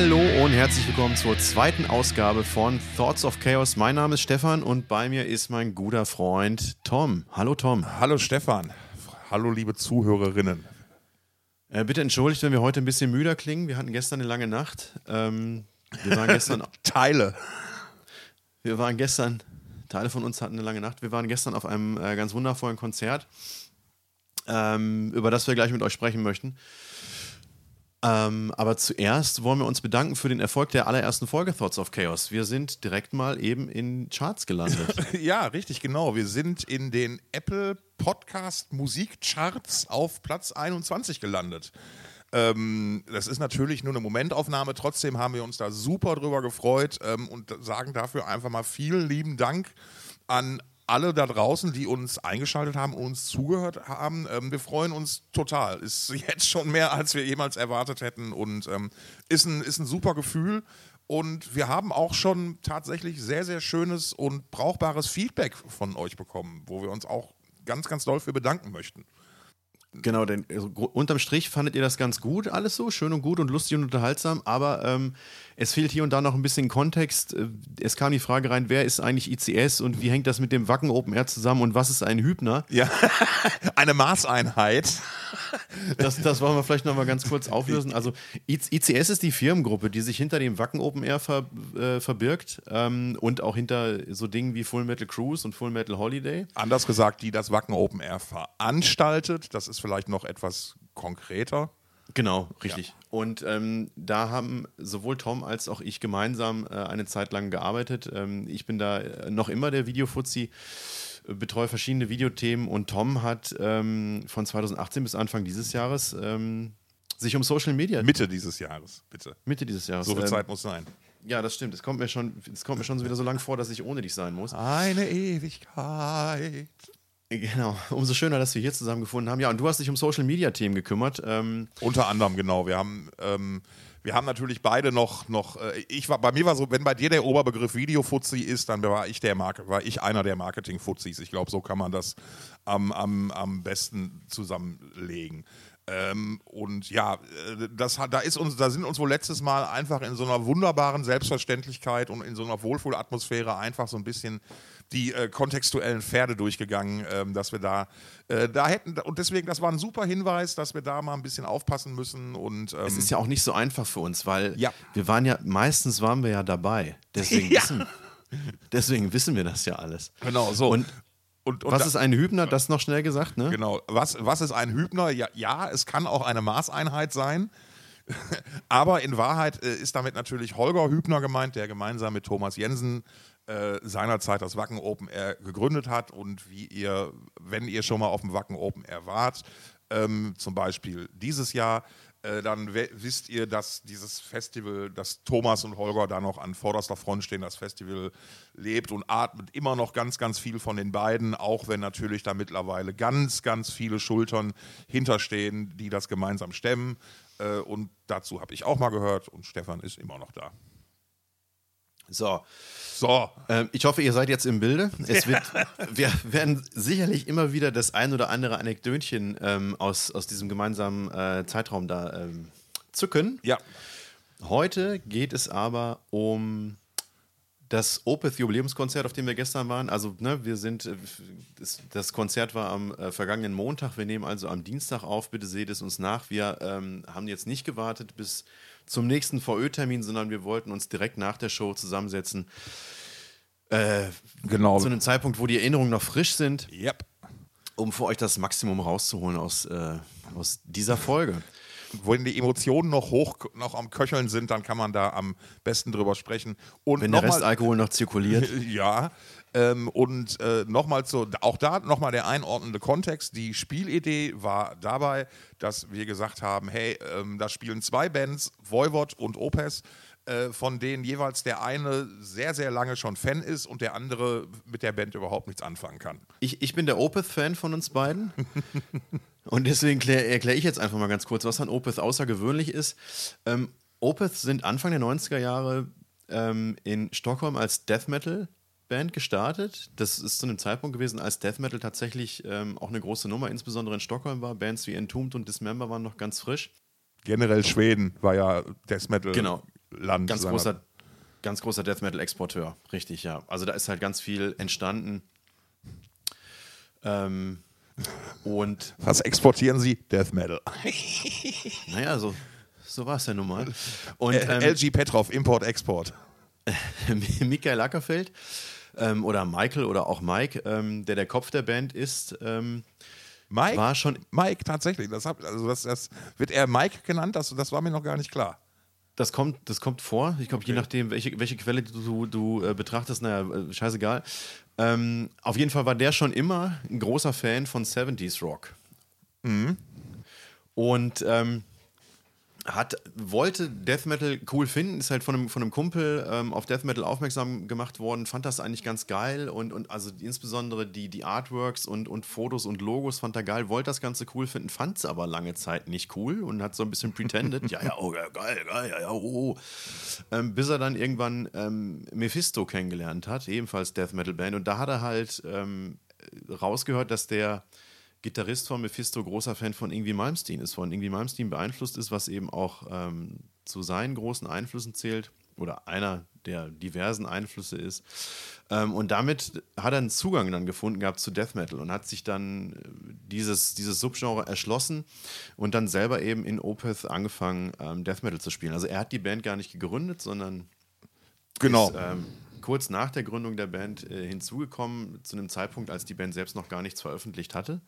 Hallo und herzlich willkommen zur zweiten Ausgabe von Thoughts of Chaos. Mein Name ist Stefan und bei mir ist mein guter Freund Tom. Hallo Tom. Hallo Stefan. Hallo liebe Zuhörerinnen. Äh, bitte entschuldigt, wenn wir heute ein bisschen müder klingen. Wir hatten gestern eine lange Nacht. Ähm, wir waren gestern. Teile. Wir waren gestern. Teile von uns hatten eine lange Nacht. Wir waren gestern auf einem äh, ganz wundervollen Konzert, ähm, über das wir gleich mit euch sprechen möchten. Ähm, aber zuerst wollen wir uns bedanken für den Erfolg der allerersten Folge Thoughts of Chaos. Wir sind direkt mal eben in Charts gelandet. ja, richtig, genau. Wir sind in den Apple Podcast Musikcharts auf Platz 21 gelandet. Ähm, das ist natürlich nur eine Momentaufnahme, trotzdem haben wir uns da super drüber gefreut ähm, und sagen dafür einfach mal vielen lieben Dank an alle da draußen, die uns eingeschaltet haben uns zugehört haben. Ähm, wir freuen uns total. Ist jetzt schon mehr, als wir jemals erwartet hätten und ähm, ist, ein, ist ein super Gefühl. Und wir haben auch schon tatsächlich sehr, sehr schönes und brauchbares Feedback von euch bekommen, wo wir uns auch ganz, ganz doll für bedanken möchten. Genau, denn also, unterm Strich fandet ihr das ganz gut, alles so, schön und gut und lustig und unterhaltsam, aber ähm, es fehlt hier und da noch ein bisschen Kontext. Äh, es kam die Frage rein, wer ist eigentlich ICS und wie hängt das mit dem Wacken Open Air zusammen und was ist ein Hübner? Ja, eine Maßeinheit. Das, das wollen wir vielleicht nochmal ganz kurz auflösen. Also ICS ist die Firmengruppe, die sich hinter dem Wacken Open Air ver, äh, verbirgt ähm, und auch hinter so Dingen wie Full Metal Cruise und Full Metal Holiday. Anders gesagt, die das Wacken Open Air veranstaltet. Das ist vielleicht noch etwas konkreter. Genau, richtig. Ja. Und ähm, da haben sowohl Tom als auch ich gemeinsam äh, eine Zeit lang gearbeitet. Ähm, ich bin da äh, noch immer der Videofuzzi, äh, betreue verschiedene Videothemen und Tom hat ähm, von 2018 bis Anfang dieses Jahres ähm, sich um Social Media. Mitte dieses Jahres, bitte. Mitte dieses Jahres. So viel ähm, Zeit muss sein. Ja, das stimmt. Es kommt mir schon, es kommt mir schon wieder so lange vor, dass ich ohne dich sein muss. Eine Ewigkeit. Genau, umso schöner, dass wir hier zusammengefunden haben. Ja, und du hast dich um Social Media Themen gekümmert. Ähm Unter anderem, genau. Wir haben, ähm, wir haben natürlich beide noch, noch äh, ich war, bei mir war so, wenn bei dir der Oberbegriff Videofuzzi ist, dann war ich der Marke, war ich einer der Marketing-Fuzzis. Ich glaube, so kann man das am, am, am besten zusammenlegen. Ähm, und ja, äh, das da, ist uns, da sind uns wohl letztes Mal einfach in so einer wunderbaren Selbstverständlichkeit und in so einer Wohlfühlatmosphäre einfach so ein bisschen die äh, kontextuellen Pferde durchgegangen, ähm, dass wir da, äh, da hätten, und deswegen, das war ein super Hinweis, dass wir da mal ein bisschen aufpassen müssen. Und, ähm, es ist ja auch nicht so einfach für uns, weil ja. wir waren ja, meistens waren wir ja dabei. Deswegen, ja. Wissen, deswegen wissen wir das ja alles. Genau, so. Und, und, und was ist ein Hübner? Das noch schnell gesagt, ne? Genau. Was, was ist ein Hübner? Ja, ja, es kann auch eine Maßeinheit sein. Aber in Wahrheit äh, ist damit natürlich Holger Hübner gemeint, der gemeinsam mit Thomas Jensen äh, seinerzeit das Wacken Open Air gegründet hat und wie ihr, wenn ihr schon mal auf dem Wacken Open Air wart, ähm, zum Beispiel dieses Jahr, äh, dann wisst ihr, dass dieses Festival, dass Thomas und Holger da noch an vorderster Front stehen, das Festival lebt und atmet immer noch ganz, ganz viel von den beiden, auch wenn natürlich da mittlerweile ganz, ganz viele Schultern hinterstehen, die das gemeinsam stemmen. Äh, und dazu habe ich auch mal gehört und Stefan ist immer noch da. So. So. Ähm, ich hoffe, ihr seid jetzt im Bilde. Es wird, wir werden sicherlich immer wieder das ein oder andere Anekdötchen ähm, aus, aus diesem gemeinsamen äh, Zeitraum da ähm, zücken. Ja. Heute geht es aber um das Opeth Jubiläumskonzert, auf dem wir gestern waren. Also, ne, wir sind, äh, das, das Konzert war am äh, vergangenen Montag. Wir nehmen also am Dienstag auf. Bitte seht es uns nach. Wir ähm, haben jetzt nicht gewartet bis zum nächsten VÖ-Termin, sondern wir wollten uns direkt nach der Show zusammensetzen. Äh, genau. Zu einem Zeitpunkt, wo die Erinnerungen noch frisch sind. Yep. Um für euch das Maximum rauszuholen aus, äh, aus dieser Folge. Wenn die Emotionen noch hoch noch am Köcheln sind, dann kann man da am besten drüber sprechen. Und Wenn der Restalkohol noch zirkuliert. ja. Ähm, und äh, nochmal zu, auch da nochmal der einordnende Kontext. Die Spielidee war dabei, dass wir gesagt haben, hey, ähm, da spielen zwei Bands, Voivod und Opes, äh, von denen jeweils der eine sehr, sehr lange schon Fan ist und der andere mit der Band überhaupt nichts anfangen kann. Ich, ich bin der Opeth-Fan von uns beiden. und deswegen erkläre ich jetzt einfach mal ganz kurz, was an Opeth außergewöhnlich ist. Ähm, Opeth sind Anfang der 90er Jahre ähm, in Stockholm als Death Metal Band gestartet. Das ist zu einem Zeitpunkt gewesen, als Death Metal tatsächlich ähm, auch eine große Nummer, insbesondere in Stockholm war. Bands wie Entombed und Dismember waren noch ganz frisch. Generell Schweden war ja Death Metal. Genau. Land. Ganz großer, ganz großer Death Metal Exporteur, richtig, ja. Also da ist halt ganz viel entstanden. Ähm, und Was exportieren Sie? Death Metal. naja, so, so war es ja nun mal. Und Äh, ähm, LG Petrov, Import, Export. Michael Ackerfeld ähm, oder Michael oder auch Mike, ähm, der der Kopf der Band ist, ähm, Mike? war schon Mike, tatsächlich. Das, hab, also das, das wird er Mike genannt, das, das war mir noch gar nicht klar. Das kommt, das kommt vor. Ich glaube, je nachdem, welche, welche Quelle du, du äh, betrachtest, naja, äh, scheißegal. Ähm, auf jeden Fall war der schon immer ein großer Fan von 70s Rock. Und ähm, hat, wollte Death Metal cool finden, ist halt von einem, von einem Kumpel ähm, auf Death Metal aufmerksam gemacht worden, fand das eigentlich ganz geil und, und also insbesondere die, die Artworks und, und Fotos und Logos fand er geil, wollte das Ganze cool finden, fand es aber lange Zeit nicht cool und hat so ein bisschen pretended, ja, ja, oh, ja, geil, geil, ja, ja, oh. oh. Ähm, bis er dann irgendwann ähm, Mephisto kennengelernt hat, ebenfalls Death Metal Band und da hat er halt ähm, rausgehört, dass der Gitarrist von Mephisto großer Fan von Ingwie Malmsteen ist, von Ingwie Malmsteen beeinflusst ist, was eben auch ähm, zu seinen großen Einflüssen zählt oder einer der diversen Einflüsse ist. Ähm, und damit hat er einen Zugang dann gefunden gehabt zu Death Metal und hat sich dann äh, dieses, dieses Subgenre erschlossen und dann selber eben in Opeth angefangen, ähm, Death Metal zu spielen. Also er hat die Band gar nicht gegründet, sondern Genau. ist ähm, kurz nach der Gründung der Band äh, hinzugekommen, zu einem Zeitpunkt, als die Band selbst noch gar nichts veröffentlicht hatte.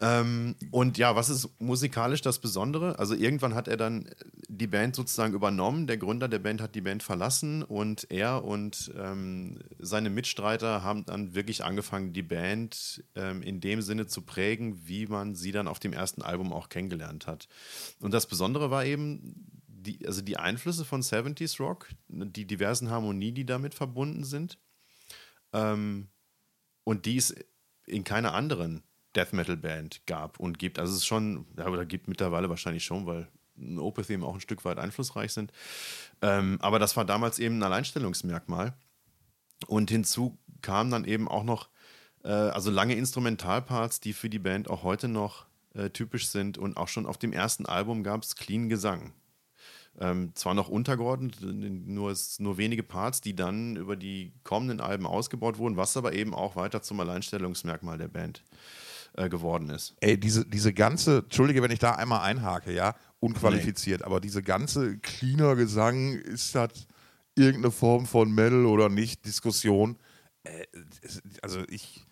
Ähm, und ja, was ist musikalisch das Besondere? Also irgendwann hat er dann die Band sozusagen übernommen. Der Gründer der Band hat die Band verlassen und er und ähm, seine Mitstreiter haben dann wirklich angefangen, die Band ähm, in dem Sinne zu prägen, wie man sie dann auf dem ersten Album auch kennengelernt hat. Und das Besondere war eben, die, also die Einflüsse von 70s Rock, die diversen Harmonien, die damit verbunden sind. Ähm, und die es in keiner anderen Death Metal Band gab und gibt. Also es ist schon, ja, oder gibt mittlerweile wahrscheinlich schon, weil Opeth eben auch ein Stück weit einflussreich sind. Ähm, aber das war damals eben ein Alleinstellungsmerkmal. Und hinzu kamen dann eben auch noch, äh, also lange Instrumentalparts, die für die Band auch heute noch äh, typisch sind. Und auch schon auf dem ersten Album gab es clean Gesang. Ähm, zwar noch untergeordnet, nur, nur wenige Parts, die dann über die kommenden Alben ausgebaut wurden, was aber eben auch weiter zum Alleinstellungsmerkmal der Band äh, geworden ist. Ey, diese, diese ganze, entschuldige, wenn ich da einmal einhake, ja, unqualifiziert, aber diese ganze cleaner Gesang, ist das irgendeine Form von Metal oder nicht, Diskussion. Äh, also ich,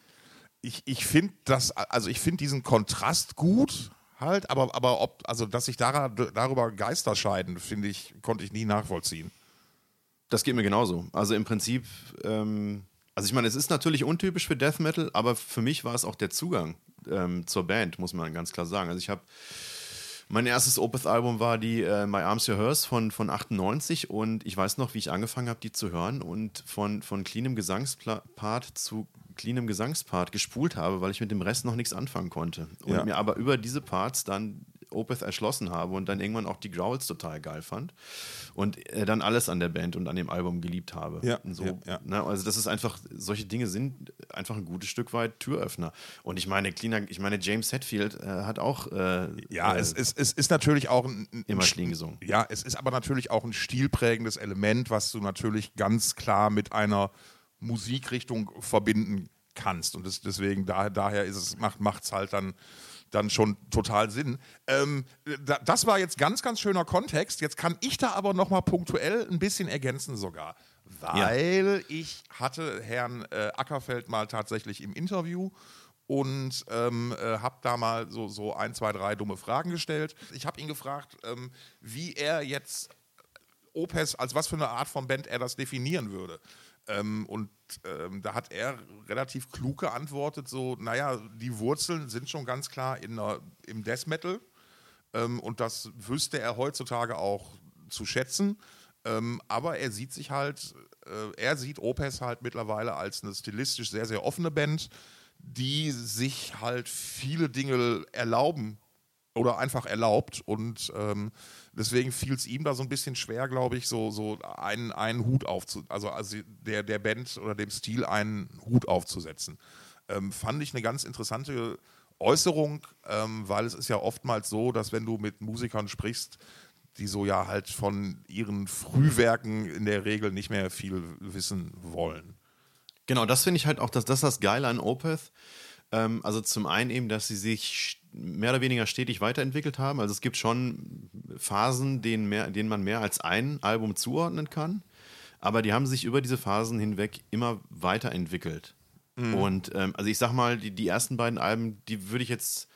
ich, ich finde das, also ich finde diesen Kontrast gut halt, aber, aber ob, also dass sich darüber Geister scheiden, finde ich, konnte ich nie nachvollziehen. Das geht mir genauso. Also im Prinzip, ähm, also ich meine, es ist natürlich untypisch für Death Metal, aber für mich war es auch der Zugang ähm, zur Band, muss man ganz klar sagen. Also ich habe mein erstes Opeth-Album war die äh, My Arms Your Hers von, von 98 und ich weiß noch, wie ich angefangen habe, die zu hören und von, von cleanem Gesangspart zu cleanem Gesangspart gespult habe, weil ich mit dem Rest noch nichts anfangen konnte. Und Ja. mir aber über diese Parts dann Opeth erschlossen habe und dann irgendwann auch die Growls total geil fand und äh, dann alles an der Band und an dem Album geliebt habe. Ja, so, ja, ja. Ne, also das ist einfach, solche Dinge sind einfach ein gutes Stück weit Türöffner. Und ich meine, cleaner, ich meine, James Hetfield äh, hat auch äh, Ja, äh, es, es, es ist natürlich auch ein, ein immer clean gesungen. Ja, es ist aber natürlich auch ein stilprägendes Element, was du natürlich ganz klar mit einer Musikrichtung verbinden kannst. Und das, deswegen, da, daher ist es, macht es halt dann, dann schon total Sinn. Ähm, da, das war jetzt ganz, ganz schöner Kontext. Jetzt kann ich da aber nochmal punktuell ein bisschen ergänzen sogar. Weil ich hatte Herrn äh, Ackerfeld mal tatsächlich im Interview und ähm, äh, habe da mal so, so ein, zwei, drei dumme Fragen gestellt. Ich habe ihn gefragt, ähm, wie er jetzt Opes, als was für eine Art von Band er das definieren würde. Ähm, und ähm, da hat er relativ klug geantwortet, so, naja, die Wurzeln sind schon ganz klar in der, im Death Metal ähm, und das wüsste er heutzutage auch zu schätzen. Ähm, aber er sieht sich halt, äh, er sieht Opes halt mittlerweile als eine stilistisch sehr, sehr offene Band, die sich halt viele Dinge erlauben oder einfach erlaubt. Und ähm, deswegen fiel es ihm da so ein bisschen schwer, glaube ich, so, so einen, einen Hut aufzu, also, also der, der Band oder dem Stil einen Hut aufzusetzen. Ähm, fand ich eine ganz interessante Äußerung, ähm, weil es ist ja oftmals so, dass wenn du mit Musikern sprichst, die so ja halt von ihren Frühwerken in der Regel nicht mehr viel wissen wollen. Genau, das finde ich halt auch, dass das das Geile an Opeth. Ähm, also zum einen eben, dass sie sich mehr oder weniger stetig weiterentwickelt haben. Also es gibt schon Phasen, denen, mehr, denen man mehr als ein Album zuordnen kann. Aber die haben sich über diese Phasen hinweg immer weiterentwickelt. Mhm. Und ähm, also ich sag mal, die, die ersten beiden Alben, die würde ich jetzt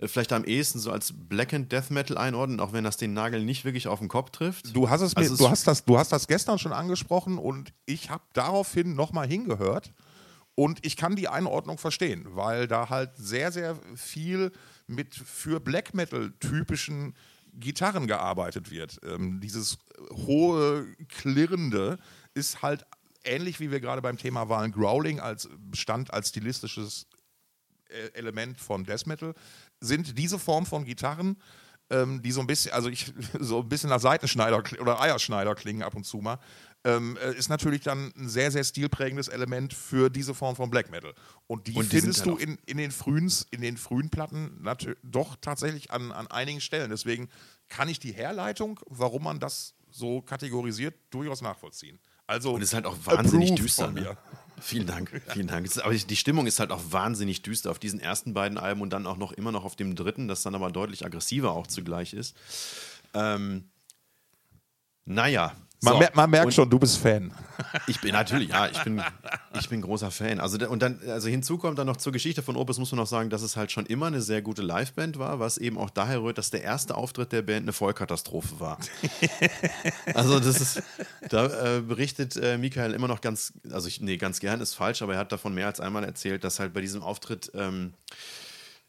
äh, vielleicht am ehesten so als Black and Death Metal einordnen, auch wenn das den Nagel nicht wirklich auf den Kopf trifft. Du hast es mir, also du hast das, du hast das gestern schon angesprochen und ich habe daraufhin nochmal hingehört und ich kann die Einordnung verstehen, weil da halt sehr, sehr viel mit für Black Metal typischen Gitarren gearbeitet wird. Ähm, dieses hohe, klirrende ist halt ähnlich wie wir gerade beim Thema waren, Growling als Bestand als stilistisches äh, Element von Death Metal, sind diese Form von Gitarren, ähm, die so ein bisschen, also ich, so ein bisschen nach Seitenschneider oder Eierschneider klingen ab und zu mal, ähm, äh, ist natürlich dann ein sehr, sehr stilprägendes Element für diese Form von Black Metal. Und die, und die findest du in, in, den frühen, in den frühen Platten doch tatsächlich an, an einigen Stellen. Deswegen kann ich die Herleitung, warum man das so kategorisiert, durchaus nachvollziehen. Also und es ist halt auch wahnsinnig düster. Ne? Vielen Dank, vielen Dank. Aber die Stimmung ist halt auch wahnsinnig düster auf diesen ersten beiden Alben und dann auch noch immer noch auf dem dritten, das dann aber deutlich aggressiver auch zugleich ist. Ähm, naja, man, so, mer man merkt schon, du bist Fan. Ich bin natürlich, ja, ich bin, ich bin großer Fan. Also und dann, also hinzu kommt dann noch zur Geschichte von Opus, muss man noch sagen, dass es halt schon immer eine sehr gute Liveband war, was eben auch daher rührt, dass der erste Auftritt der Band eine Vollkatastrophe war. also das ist, da äh, berichtet äh, Michael immer noch ganz, also ich, nee, ganz gern ist falsch, aber er hat davon mehr als einmal erzählt, dass halt bei diesem Auftritt ähm,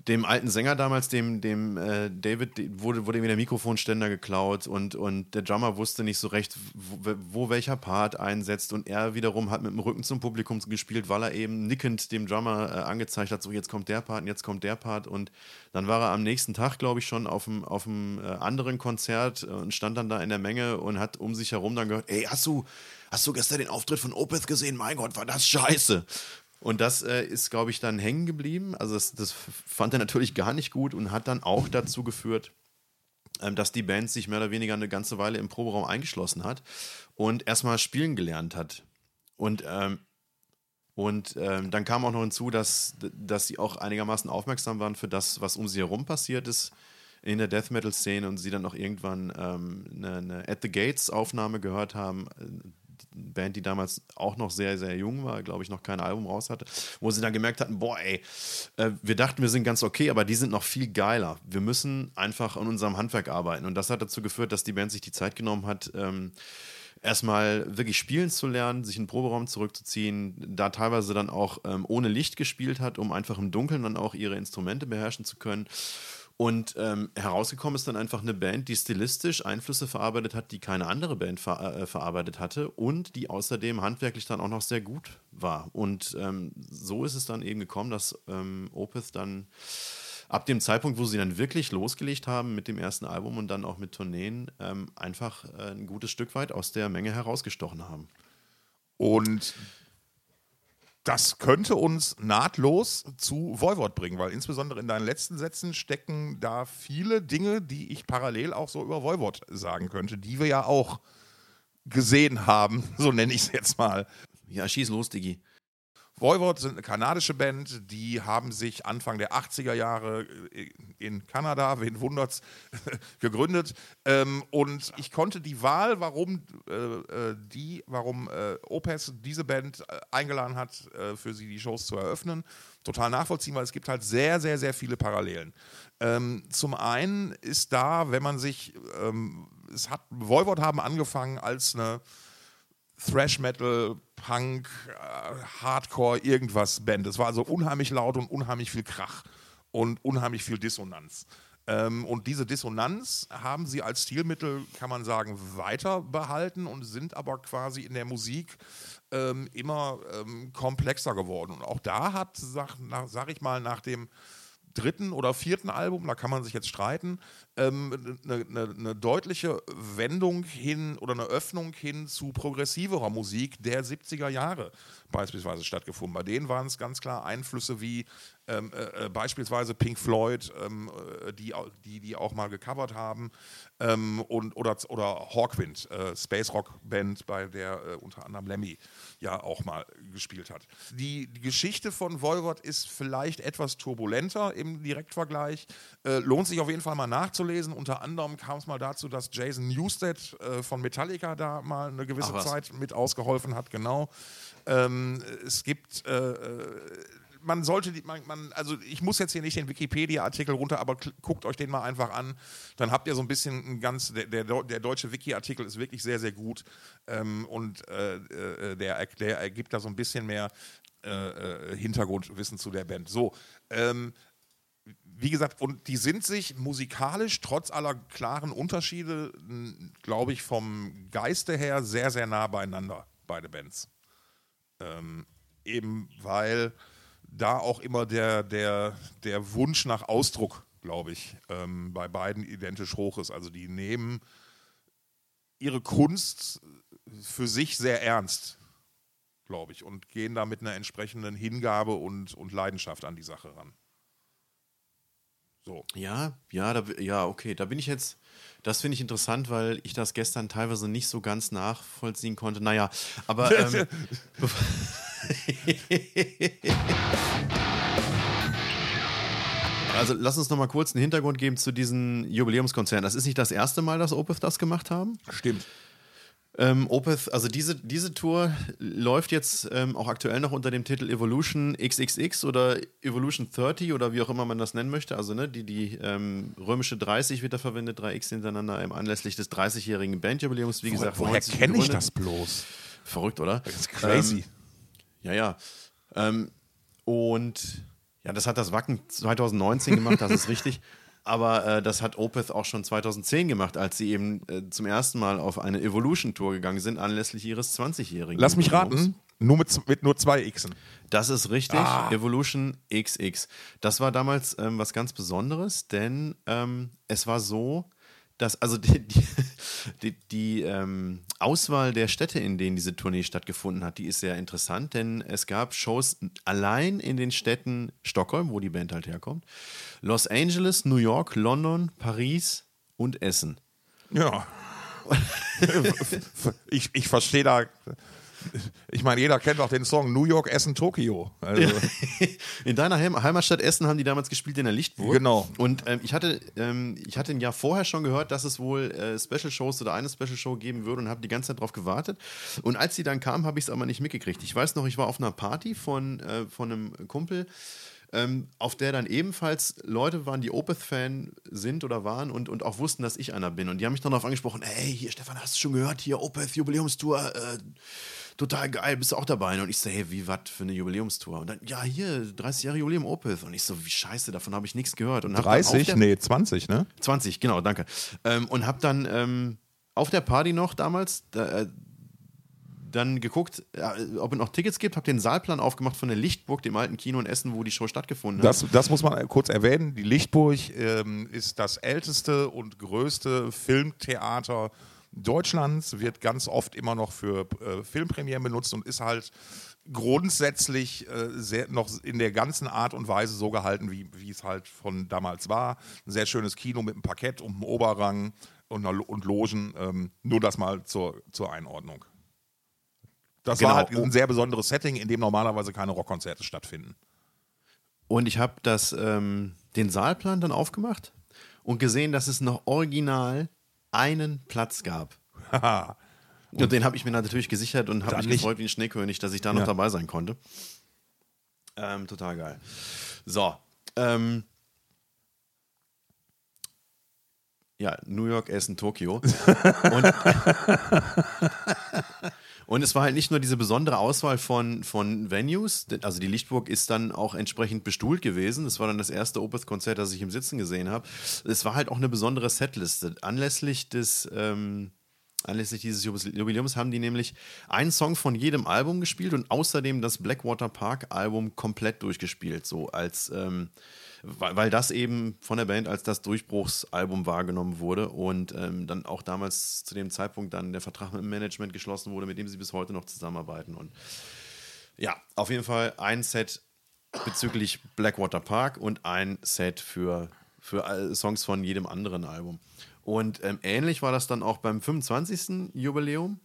dem alten Sänger damals, dem, dem äh, David, wurde, wurde ihm der Mikrofonständer geklaut und, und der Drummer wusste nicht so recht, wo, wo, welcher Part einsetzt und er wiederum hat mit dem Rücken zum Publikum gespielt, weil er eben nickend dem Drummer äh, angezeigt hat, so jetzt kommt der Part und jetzt kommt der Part und dann war er am nächsten Tag, glaube ich, schon auf einem auf äh, anderen Konzert und stand dann da in der Menge und hat um sich herum dann gehört, ey, hast du, hast du gestern den Auftritt von Opeth gesehen? Mein Gott, war das scheiße. Und das äh, ist, glaube ich, dann hängen geblieben. Also das, das, fand er natürlich gar nicht gut und hat dann auch dazu geführt, ähm, dass die Band sich mehr oder weniger eine ganze Weile im Proberaum eingeschlossen hat und erstmal spielen gelernt hat. Und, ähm, und ähm, dann kam auch noch hinzu, dass, dass sie auch einigermaßen aufmerksam waren für das, was um sie herum passiert ist in der Death Metal Szene und sie dann auch irgendwann ähm, eine, eine At the Gates Aufnahme gehört haben, Band, die damals auch noch sehr, sehr jung war, glaube ich, noch kein Album raus hatte, wo sie dann gemerkt hatten, boah, ey, äh, wir dachten, wir sind ganz okay, aber die sind noch viel geiler. Wir müssen einfach an unserem Handwerk arbeiten. Und das hat dazu geführt, dass die Band sich die Zeit genommen hat, ähm, erstmal wirklich spielen zu lernen, sich in den Proberaum zurückzuziehen, da teilweise dann auch ähm, ohne Licht gespielt hat, um einfach im Dunkeln dann auch ihre Instrumente beherrschen zu können. Und ähm, herausgekommen ist dann einfach eine Band, die stilistisch Einflüsse verarbeitet hat, die keine andere Band ver äh, verarbeitet hatte und die außerdem handwerklich dann auch noch sehr gut war. Und ähm, so ist es dann eben gekommen, dass ähm, Opeth dann ab dem Zeitpunkt, wo sie dann wirklich losgelegt haben mit dem ersten Album und dann auch mit Tourneen, ähm, einfach äh, ein gutes Stück weit aus der Menge herausgestochen haben. Und das könnte uns nahtlos zu Voivod bringen, weil insbesondere in deinen letzten Sätzen stecken da viele Dinge, die ich parallel auch so über Voivod sagen könnte, die wir ja auch gesehen haben, so nenne ich es jetzt mal. Ja, schieß los, Digi. Voivod sind eine kanadische Band, die haben sich Anfang der 80er Jahre äh, in Kanada, wen wundert's, gegründet. Ähm, und ich konnte die Wahl, warum äh, äh die, warum äh, Opus diese Band äh, eingeladen hat, äh, für sie die Shows zu eröffnen, total nachvollziehen, weil es gibt halt sehr, sehr, sehr viele Parallelen. Ähm, zum einen ist da, wenn man sich, ähm, es hat, Voivod haben angefangen als eine Thrash Metal, Punk, äh, Hardcore, irgendwas Band. Es war also unheimlich laut und unheimlich viel Krach und unheimlich viel Dissonanz. Ähm, und diese Dissonanz haben sie als Stilmittel, kann man sagen, weiter behalten und sind aber quasi in der Musik ähm, immer ähm, komplexer geworden. Und auch da hat, sag, nach, sag ich mal, nach dem dritten oder vierten Album, da kann man sich jetzt streiten, ähm, eine, eine, eine, deutliche Wendung hin oder eine Öffnung hin zu progressiverer Musik der 70er Jahre beispielsweise stattgefunden. Bei denen waren es ganz klar Einflüsse wie ähm, äh, äh, beispielsweise Pink Floyd, ähm, äh, die, die die auch mal gecovert haben, ähm, und, oder, oder Hawkwind, äh, Space Rock Band, bei der äh, unter anderem Lemmy ja auch mal gespielt hat. Die, die Geschichte von Voivod ist vielleicht etwas turbulenter im Direktvergleich. Äh, lohnt sich auf jeden Fall mal nachzulesen. Unter anderem kam es mal dazu, dass Jason Newsted äh, von Metallica da mal eine gewisse Zeit mit ausgeholfen hat, genau. Ähm, es gibt äh, man sollte, die, man, man, also ich muss jetzt hier nicht den Wikipedia-Artikel runter, aber guckt euch den mal einfach an. Dann habt ihr so ein bisschen ein ganz, der, der, der deutsche Wiki-Artikel ist wirklich sehr, sehr gut ähm, und äh, äh, der, der ergibt da so ein bisschen mehr äh, äh, Hintergrundwissen zu der Band. So, ähm, wie gesagt, und die sind sich musikalisch trotz aller klaren Unterschiede, glaube ich, vom Geiste her sehr, sehr nah beieinander, beide Bands. Ähm, eben weil da auch immer der, der, der Wunsch nach Ausdruck, glaube ich, ähm, bei beiden identisch hoch ist. Also die nehmen ihre Kunst für sich sehr ernst, glaube ich, und gehen da mit einer entsprechenden Hingabe und, und Leidenschaft an die Sache ran. So. Ja, ja, da, ja, okay, da bin ich jetzt. Das finde ich interessant, weil ich das gestern teilweise nicht so ganz nachvollziehen konnte. Naja, aber. Ähm, also lass uns noch mal kurz einen Hintergrund geben zu diesen Jubiläumskonzerten. Das ist nicht das erste Mal, dass Opeth das gemacht haben. Stimmt. Ähm, Opeth, also diese, diese Tour läuft jetzt ähm, auch aktuell noch unter dem Titel Evolution XXX oder Evolution 30 oder wie auch immer man das nennen möchte. Also ne, die, die ähm, römische 30 wird da verwendet, 3X hintereinander im anlässlich des 30-jährigen Bandjubiläums. Wie Wo, gesagt, woher kenne ich das bloß? Verrückt, oder? Das ist crazy. Ähm, ja, ja. Ähm, und ja, das hat das Wacken 2019 gemacht, das ist richtig. Aber äh, das hat Opeth auch schon 2010 gemacht, als sie eben äh, zum ersten Mal auf eine Evolution-Tour gegangen sind, anlässlich ihres 20-jährigen. Lass mich raten, nur mit, mit nur zwei Xen. Das ist richtig, ah. Evolution XX. Das war damals ähm, was ganz Besonderes, denn ähm, es war so, dass also die, die, die, die ähm, Auswahl der Städte, in denen diese Tournee stattgefunden hat, die ist sehr interessant, denn es gab Shows allein in den Städten Stockholm, wo die Band halt herkommt, Los Angeles, New York, London, Paris und Essen. Ja. ich, ich verstehe da ich meine, jeder kennt auch den Song New York, Essen, Tokio. Also. In deiner Heimatstadt Essen haben die damals gespielt in der Lichtburg. Genau. Und ähm, ich, hatte, ähm, ich hatte ein Jahr vorher schon gehört, dass es wohl äh, Special Shows oder eine Special Show geben würde und habe die ganze Zeit darauf gewartet. Und als sie dann kam, habe ich es aber nicht mitgekriegt. Ich weiß noch, ich war auf einer Party von, äh, von einem Kumpel. Ähm, auf der dann ebenfalls Leute waren, die Opeth-Fan sind oder waren und, und auch wussten, dass ich einer bin. Und die haben mich dann darauf angesprochen: Hey, hier, Stefan, hast du schon gehört? Hier, Opeth-Jubiläumstour. Äh, total geil, bist du auch dabei? Und ich so, hey, wie was für eine Jubiläumstour? Und dann, ja, hier, 30 Jahre Jubiläum Opeth. Und ich so, wie scheiße, davon habe ich nichts gehört. Und 30? Nee, 20, ne? 20, genau, danke. Ähm, und hab dann ähm, auf der Party noch damals, da, äh, dann geguckt, äh, ob es noch Tickets gibt, habe den Saalplan aufgemacht von der Lichtburg, dem alten Kino in Essen, wo die Show stattgefunden hat. Das, das muss man kurz erwähnen. Die Lichtburg ähm, ist das älteste und größte Filmtheater Deutschlands, wird ganz oft immer noch für äh, Filmpremieren benutzt und ist halt grundsätzlich äh, sehr, noch in der ganzen Art und Weise so gehalten, wie, wie es halt von damals war. Ein sehr schönes Kino mit einem Parkett und einem Oberrang und, und Logen. Ähm, nur das mal zur, zur Einordnung. Das genau. war halt ein sehr besonderes Setting, in dem normalerweise keine Rockkonzerte stattfinden. Und ich habe ähm, den Saalplan dann aufgemacht und gesehen, dass es noch original einen Platz gab. und, und den habe ich mir natürlich gesichert und habe mich nicht. gefreut wie ein Schneekönig, dass ich da noch ja. dabei sein konnte. Ähm, total geil. So. Ähm, ja, New York, Essen, Tokio. und, und es war halt nicht nur diese besondere Auswahl von, von Venues, also die Lichtburg ist dann auch entsprechend bestuhlt gewesen. Das war dann das erste Opeth-Konzert, das ich im Sitzen gesehen habe. Es war halt auch eine besondere Setliste. Anlässlich des. Ähm, Anlässlich dieses Jubiläums haben die nämlich einen Song von jedem Album gespielt und außerdem das Blackwater Park Album komplett durchgespielt, so als ähm, weil, das eben von der Band als das Durchbruchsalbum wahrgenommen wurde und ähm, dann auch damals zu dem Zeitpunkt dann der Vertrag mit dem Management geschlossen wurde, mit dem sie bis heute noch zusammenarbeiten. Und ja, auf jeden Fall ein Set bezüglich Blackwater Park und ein Set für, für Songs von jedem anderen Album. Und ähm, ähnlich war das dann auch beim 25. Jubiläum,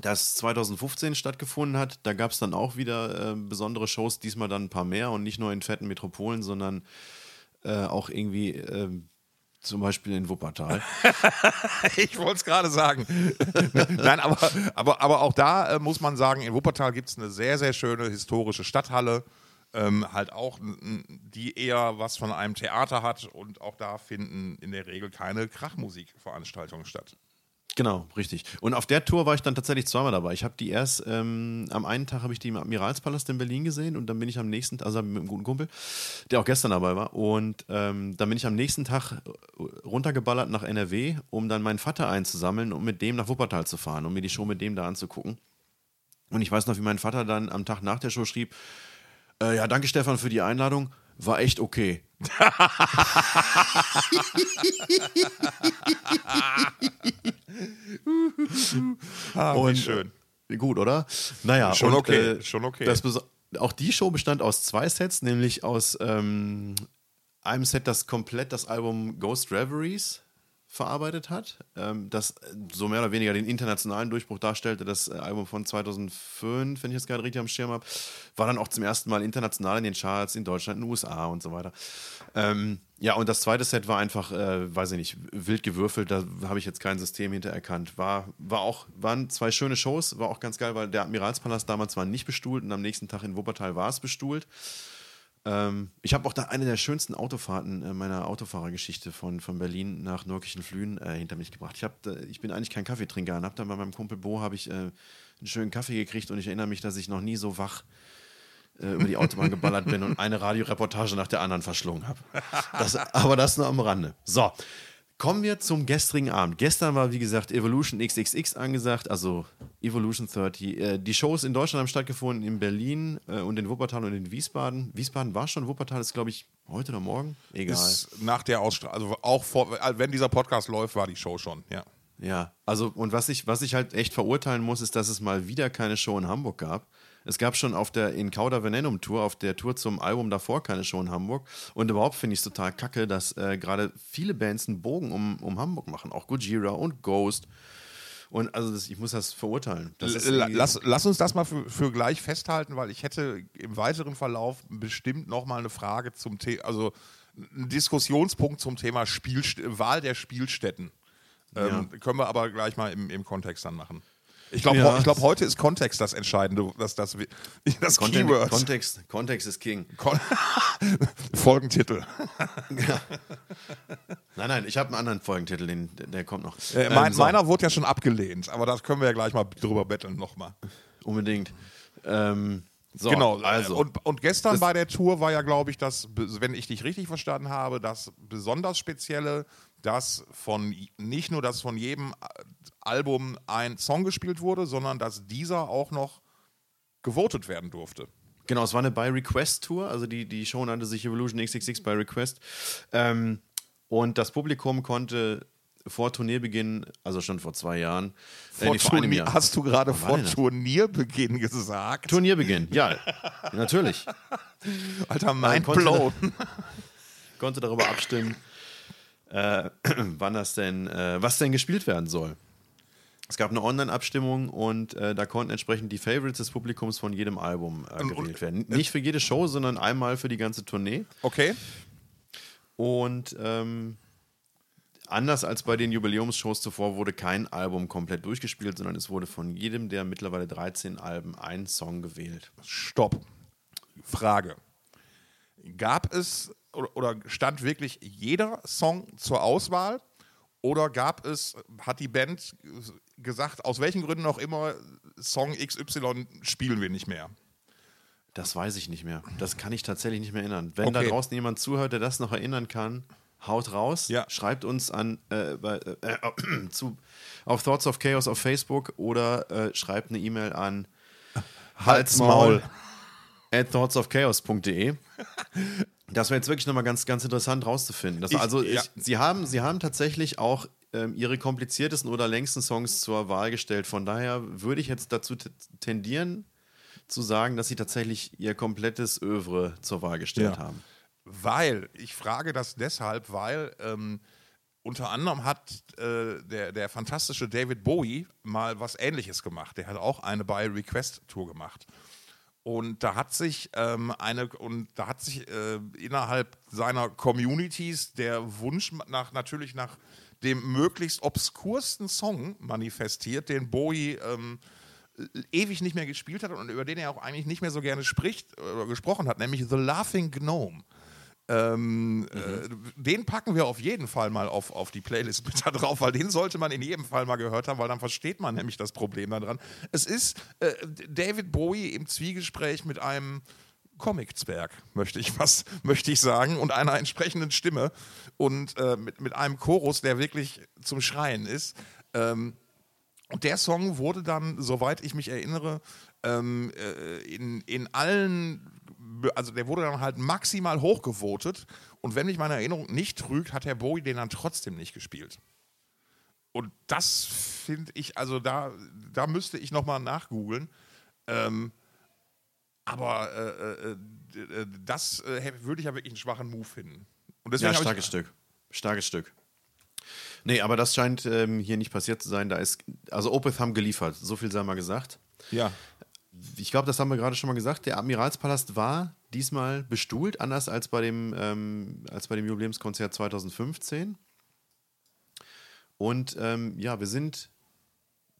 das 2015 stattgefunden hat. Da gab es dann auch wieder äh, besondere Shows, diesmal dann ein paar mehr und nicht nur in fetten Metropolen, sondern äh, auch irgendwie äh, zum Beispiel in Wuppertal. ich wollte es gerade sagen. Nein, aber, aber, aber auch da äh, muss man sagen, in Wuppertal gibt es eine sehr, sehr schöne historische Stadthalle. Ähm, halt auch, die eher was von einem Theater hat und auch da finden in der Regel keine Krachmusikveranstaltungen statt. Genau, richtig. Und auf der Tour war ich dann tatsächlich zweimal dabei. Ich habe die erst, ähm, am einen Tag habe ich die im Admiralspalast in Berlin gesehen und dann bin ich am nächsten, also mit einem guten Kumpel, der auch gestern dabei war. Und ähm, dann bin ich am nächsten Tag runtergeballert nach NRW, um dann meinen Vater einzusammeln und mit dem nach Wuppertal zu fahren, um mir die Show mit dem da anzugucken. Und ich weiß noch, wie mein Vater dann am Tag nach der Show schrieb, äh, ja, danke Stefan für die Einladung, war echt okay. Ah, und, schön. Äh, gut, oder? Naja, schon und, okay. Äh, schon okay. auch die Show bestand aus zwei Sets, nämlich aus ähm, einem Set, das komplett das Album Ghost Reveries verarbeitet hat, ähm, das so mehr oder weniger den internationalen Durchbruch darstellte. Das äh, Album von 2005, wenn ich jetzt gerade richtig am Schirm habe, war dann auch zum ersten Mal international in den Charts in Deutschland, in den USA und so weiter. Ähm, ja, und das zweite Set war einfach, äh, weiß ich nicht, wild gewürfelt. Da habe ich jetzt kein System hinter erkannt. War, war auch, waren zwei schöne Shows, war auch ganz geil, weil der Admiralspalast damals war nicht bestuhlt und am nächsten Tag in Wuppertal war es bestuhlt. Ähm, ich habe auch da eine der schönsten Autofahrten äh, meiner Autofahrergeschichte von, von Berlin nach Nürkischen-Flühen äh, hinter mich gebracht. Ich, hab, äh, ich bin eigentlich kein Kaffeetrinker und habe dann bei meinem Kumpel Bo habe ich äh, einen schönen Kaffee gekriegt und ich erinnere mich, dass ich noch nie so wach äh, über die Autobahn geballert bin und eine Radioreportage nach der anderen verschlungen habe. aber das nur am Rande. So, Kommen wir zum gestrigen Abend. Gestern war, wie gesagt, Evolution XXX angesagt, also Evolution 30. Äh, die Shows in Deutschland haben stattgefunden, in Berlin äh, und in Wuppertal und in Wiesbaden. Wiesbaden war schon, Wuppertal ist, glaube ich, heute oder morgen? Egal. Ist nach der Ausstrahlung, also auch vor, äh, wenn dieser Podcast läuft, war die Show schon, ja. Ja, also und was ich, was ich halt echt verurteilen muss, ist, dass es mal wieder keine Show in Hamburg gab. Es gab schon auf der in Cauda Venenum Tour, auf der Tour zum Album davor keine Show in Hamburg. Und überhaupt finde ich es total kacke, dass äh, gerade viele Bands einen Bogen um, um Hamburg machen. Auch Gojira und Ghost. Und also das, ich muss das verurteilen. Das lass, lass, uns das mal für, für, gleich festhalten, weil ich hätte im weiteren Verlauf bestimmt nochmal eine Frage zum Thema, also einen Diskussionspunkt zum Thema Spielst Wahl der Spielstätten. Ähm, ja. Können wir aber gleich mal im, im Kontext dann machen. Ich glaube, ja. glaub, heute ist Kontext das Entscheidende, das, das, das Content, Keyword. Kontext, Kontext ist King. Kon Folgentitel. Ja. Nein, nein, ich habe einen anderen Folgentitel, den, der kommt noch. Äh, mein, ähm, so. Meiner wurde ja schon abgelehnt, aber das können wir ja gleich mal drüber betteln nochmal. Unbedingt. Ähm, so, genau, also. Und, und gestern bei der Tour war ja, glaube ich, das, wenn ich dich richtig verstanden habe, das besonders Spezielle, dass von nicht nur, dass von jedem Album ein Song gespielt wurde, sondern dass dieser auch noch gewotet werden durfte. Genau, es war eine By Request Tour, also die, die Show nannte sich Evolution XXX By Request. Ähm, und das Publikum konnte vor Turnierbeginn, also schon vor zwei Jahren, äh, vor, äh, vor einem Jahr. Hast du gerade vor Turnierbeginn gesagt? Turnierbeginn, ja, natürlich. Alter, mein blown. konnte darüber abstimmen, äh, wann das denn, äh, was denn gespielt werden soll. Es gab eine Online-Abstimmung und äh, da konnten entsprechend die Favorites des Publikums von jedem Album äh, gewählt werden. Nicht für jede Show, sondern einmal für die ganze Tournee. Okay. Und ähm, anders als bei den Jubiläumsshows zuvor wurde kein Album komplett durchgespielt, sondern es wurde von jedem der mittlerweile 13 Alben ein Song gewählt. Stopp. Frage. Gab es oder stand wirklich jeder Song zur Auswahl? Oder gab es, hat die Band gesagt, aus welchen Gründen auch immer, Song XY spielen wir nicht mehr? Das weiß ich nicht mehr. Das kann ich tatsächlich nicht mehr erinnern. Wenn okay. da draußen jemand zuhört, der das noch erinnern kann, haut raus, ja. schreibt uns an äh, bei, äh, äh, zu, auf Thoughts of Chaos auf Facebook oder äh, schreibt eine E-Mail an halsmaul at thoughtsofchaos.de. Das wäre jetzt wirklich nochmal ganz, ganz interessant rauszufinden. Ich, also, ja. ich, sie, haben, sie haben tatsächlich auch ähm, ihre kompliziertesten oder längsten Songs zur Wahl gestellt. Von daher würde ich jetzt dazu tendieren, zu sagen, dass sie tatsächlich ihr komplettes Övre zur Wahl gestellt Ja. haben. Weil, ich frage das deshalb, weil ähm, unter anderem hat äh, der, der fantastische David Bowie mal was ähnliches gemacht. Der hat auch eine By Request Tour gemacht. Und da hat sich ähm, eine und da hat sich äh, innerhalb seiner Communities der Wunsch nach natürlich nach dem möglichst obskursten Song manifestiert, den Bowie ähm, ewig nicht mehr gespielt hat und über den er auch eigentlich nicht mehr so gerne spricht oder gesprochen hat, nämlich The Laughing Gnome. Ähm, äh, den packen wir auf jeden Fall mal auf, auf die Playlist mit da drauf, weil den sollte man in jedem Fall mal gehört haben, weil dann versteht man nämlich das Problem daran. Es ist äh, David Bowie im Zwiegespräch mit einem Comic-Zwerg, möchte ich was, möchte ich sagen, und einer entsprechenden Stimme und äh, mit, mit einem Chorus, der wirklich zum Schreien ist. Ähm, und der Song wurde dann, soweit ich mich erinnere, ähm, äh, in, in allen, also der wurde dann halt maximal hochgevotet. Und wenn mich meine Erinnerung nicht trügt, hat Herr Bowie den dann trotzdem nicht gespielt. Und das finde ich, also da, da müsste ich nochmal nachgoogeln. Ähm, aber äh, äh, äh, das äh, würde ich ja wirklich einen schwachen Move finden. Und deswegen Ja, starkes Stück. Starkes Stück. Nee, aber das scheint ähm, hier nicht passiert zu sein. Da ist, also Opeth haben geliefert, so viel sei mal gesagt. Ja, Ich glaube, das haben wir gerade schon mal gesagt. Der Admiralspalast war diesmal bestuhlt, anders als bei dem, ähm, als bei dem Jubiläumskonzert 2015. Und ähm, ja, wir sind,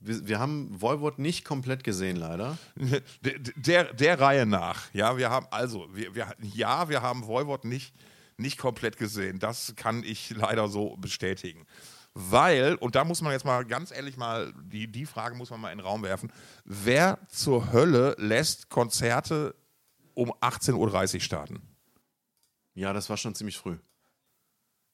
wir, wir haben Voivod nicht komplett gesehen, leider. der, der, der Reihe nach. Ja, wir haben also, wir, wir, ja, wir haben Voivod nicht, nicht komplett gesehen. Das kann ich leider so bestätigen. Weil, und da muss man jetzt mal ganz ehrlich mal, die, die Frage muss man mal in den Raum werfen, wer zur Hölle lässt Konzerte um 18.30 Uhr starten? Ja, das war schon ziemlich früh.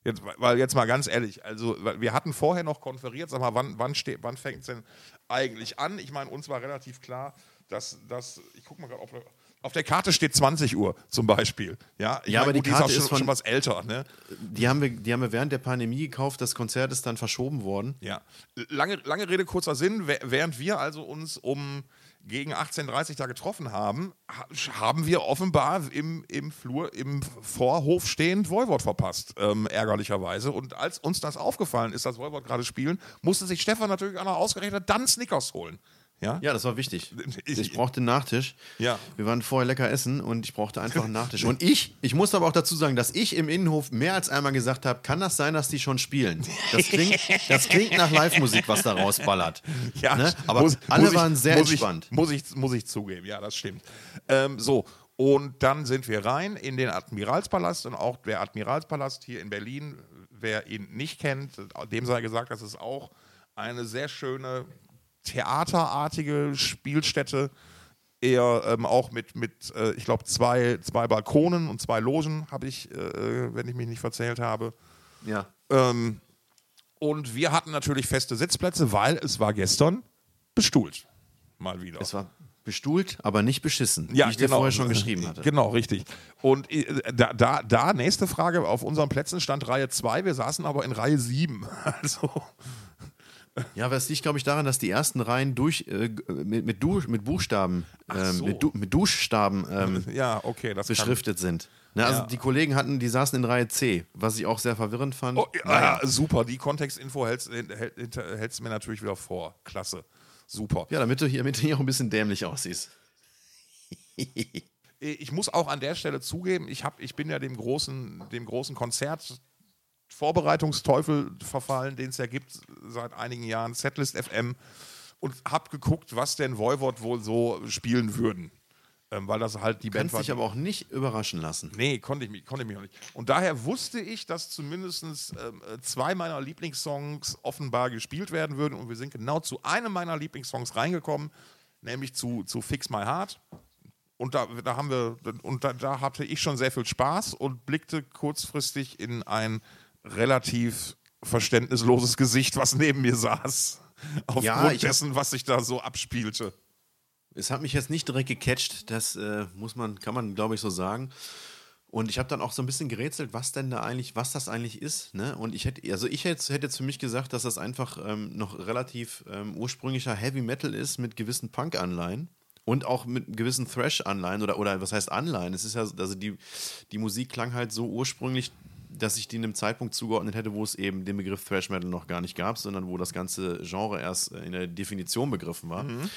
Jetzt, weil jetzt mal ganz ehrlich, also wir hatten vorher noch konferiert, sag mal, wann, wann, wann fängt es denn eigentlich an? Ich meine, uns war relativ klar, dass, dass ich guck mal gerade, der- auf der Karte steht 20 Uhr zum Beispiel. Ja, ich Ja, aber die ist Karte auch schon, ist von- schon was älter. Ne? Die haben, wir, die haben wir während der Pandemie gekauft. Das Konzert ist dann verschoben worden. Ja. Lange, lange Rede, kurzer Sinn. Wä- Während wir also uns um gegen 18.30 da getroffen haben, ha- haben wir offenbar im, im Flur, im Vorhof stehend Voivod verpasst, ähm, ärgerlicherweise. Und als uns das aufgefallen ist, dass Voivod gerade spielen, musste sich Stefan natürlich auch noch ausgerechnet dann Snickers holen. Ja? Ja, das war wichtig. Ich- Ich brauchte einen Nachtisch. Ja. Wir waren vorher lecker essen und ich brauchte einfach einen Nachtisch. Und ich, ich muss aber auch dazu sagen, dass ich im Innenhof mehr als einmal gesagt habe, kann das sein, dass die schon spielen? Das klingt, das klingt nach Live-Musik, was da rausballert. Ja, Ne? Aber muss- alle muss ich- waren sehr muss entspannt. Ich, muss, ich, muss ich zugeben, ja, das stimmt. Ähm, so, und dann sind wir rein in den Admiralspalast und auch der Admiralspalast hier in Berlin, wer ihn nicht kennt, dem sei gesagt, das ist auch eine sehr schöne theaterartige Spielstätte. Eher ähm, auch mit, mit äh, ich glaube, zwei, zwei Balkonen und zwei Logen, habe ich, äh, wenn ich mich nicht verzählt habe. Ja. Ähm, und wir hatten natürlich feste Sitzplätze, weil es war gestern bestuhlt. Mal wieder. Es war bestuhlt, aber nicht beschissen, ja, wie ich dir vorher schon geschrieben hatte. Genau, richtig. Und äh, da, da, da, nächste Frage, auf unseren Plätzen stand Reihe 2, wir saßen aber in Reihe 7. Also, Ja, aber es liegt, glaube ich, daran, dass die ersten Reihen durch, äh, mit, mit, du, mit Buchstaben, ähm, so. mit, du, mit Duschstaben ähm, ja, okay, das kann, beschriftet sind. Ne, also Ja. die Kollegen hatten, die saßen in Reihe C, was ich auch sehr verwirrend fand. Oh, ja, super, die Kontextinfo hältst, hält, hältst du mir natürlich wieder vor. Klasse. Super. Ja, damit du hier, damit du hier auch ein bisschen dämlich aussiehst. Ich muss auch an der Stelle zugeben, ich, hab, ich bin ja dem großen, dem großen Konzert Vorbereitungsteufel verfallen, den es ja gibt seit einigen Jahren, Setlist FM, und habe geguckt, was denn Voivod wohl so spielen würden. Ähm, weil das halt die Band war. dich aber auch nicht überraschen lassen. Nee, konnte ich, mich, konnte ich mich auch nicht. Und daher wusste ich, dass zumindest äh, zwei meiner Lieblingssongs offenbar gespielt werden würden. Und wir sind genau zu einem meiner Lieblingssongs reingekommen, nämlich zu, zu Fix My Heart. Und da, da haben wir, und da, da hatte ich schon sehr viel Spaß und blickte kurzfristig in ein relativ verständnisloses Gesicht, was neben mir saß. Aufgrund Ja, dessen, was sich da so abspielte. Es hat mich jetzt nicht direkt gecatcht, das äh, muss man, kann man, glaube ich, so sagen. Und ich habe dann auch so ein bisschen gerätselt, was denn da eigentlich, was das eigentlich ist. Ne? Und ich hätte, also ich hätte, hätte jetzt für mich gesagt, dass das einfach ähm, noch relativ ähm, ursprünglicher Heavy Metal ist mit gewissen Punk-Anleihen. Und auch mit gewissen Thrash-Anleihen oder, oder was heißt Anleihen? Es ist ja, also die, die Musik klang halt so ursprünglich, dass ich die in einem Zeitpunkt zugeordnet hätte, wo es eben den Begriff Thrash Metal noch gar nicht gab, sondern wo das ganze Genre erst in der Definition begriffen war. Mhm.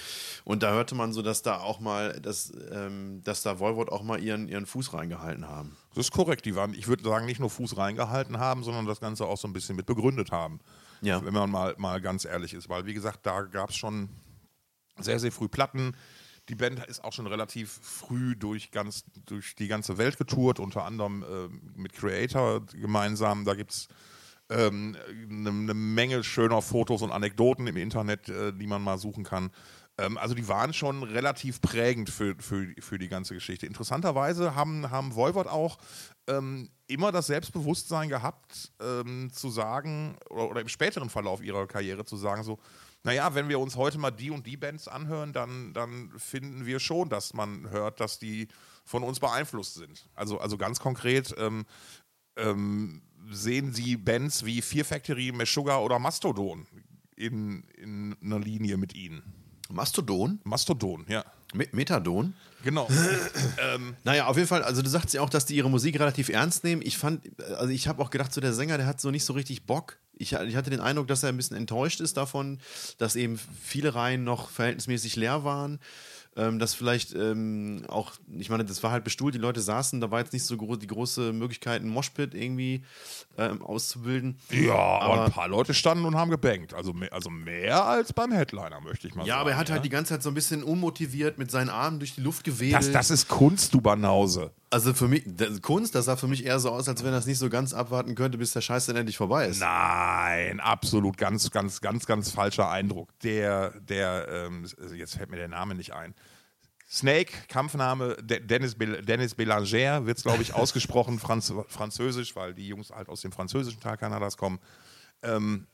Und da hörte man so, dass da auch mal, dass, ähm, dass da Volvot auch mal ihren, ihren Fuß reingehalten haben. Das ist korrekt. Die waren, ich würde sagen, nicht nur Fuß reingehalten haben, sondern das Ganze auch so ein bisschen mit begründet haben. Ja. Wenn man mal, mal ganz ehrlich ist. Weil, wie gesagt, da gab es schon sehr, sehr früh Platten. Die Band ist auch schon relativ früh durch, ganz, durch die ganze Welt getourt, unter anderem äh, mit Creator gemeinsam. Da gibt es eine ähm, ne, ne Menge schöner Fotos und Anekdoten im Internet, äh, die man mal suchen kann. Ähm, also die waren schon relativ prägend für, für, für die ganze Geschichte. Interessanterweise haben, haben Voivod auch ähm, immer das Selbstbewusstsein gehabt, ähm, zu sagen, oder, oder, im späteren Verlauf ihrer Karriere zu sagen, so, naja, wenn wir uns heute mal die und die Bands anhören, dann, dann finden wir schon, dass man hört, dass die von uns beeinflusst sind. Also, also ganz konkret ähm, ähm, sehen Sie Bands wie Fear Factory, Meshuggah oder Mastodon in, in einer Linie mit Ihnen. Mastodon? Mastodon, ja. Mit Methadon? Genau. ähm. Naja, auf jeden Fall, also du sagst ja auch, dass die ihre Musik relativ ernst nehmen. Ich fand, also ich habe auch gedacht, so der Sänger, der hat so nicht so richtig Bock. Ich, ich, hatte den Eindruck, dass er ein bisschen enttäuscht ist davon, dass eben viele Reihen noch verhältnismäßig leer waren ähm, dass vielleicht ähm, auch, ich meine, das war halt bestuhlt, die Leute saßen, da war jetzt nicht so gro die große Möglichkeit, einen Moshpit irgendwie ähm, auszubilden. Ja, aber, aber, ein paar Leute standen und haben gebankt. Also mehr, also mehr als beim Headliner, möchte ich mal ja, sagen. Aber er hat halt ja? halt die ganze Zeit so ein bisschen unmotiviert mit seinen Armen durch die Luft gewedelt. Das, das ist Kunst, du Banause. Also für mich, Kunst, das sah für mich eher so aus, als wenn das nicht so ganz abwarten könnte, bis der Scheiß dann endlich vorbei ist. Nein, absolut ganz, ganz, ganz, ganz falscher Eindruck. Der, der, ähm, jetzt fällt mir der Name nicht ein. Snake, Kampfname Dennis, Dennis Belanger, wird es, glaube ich, ausgesprochen, Franz französisch, weil die Jungs halt aus dem französischen Teil Kanadas kommen. Ähm,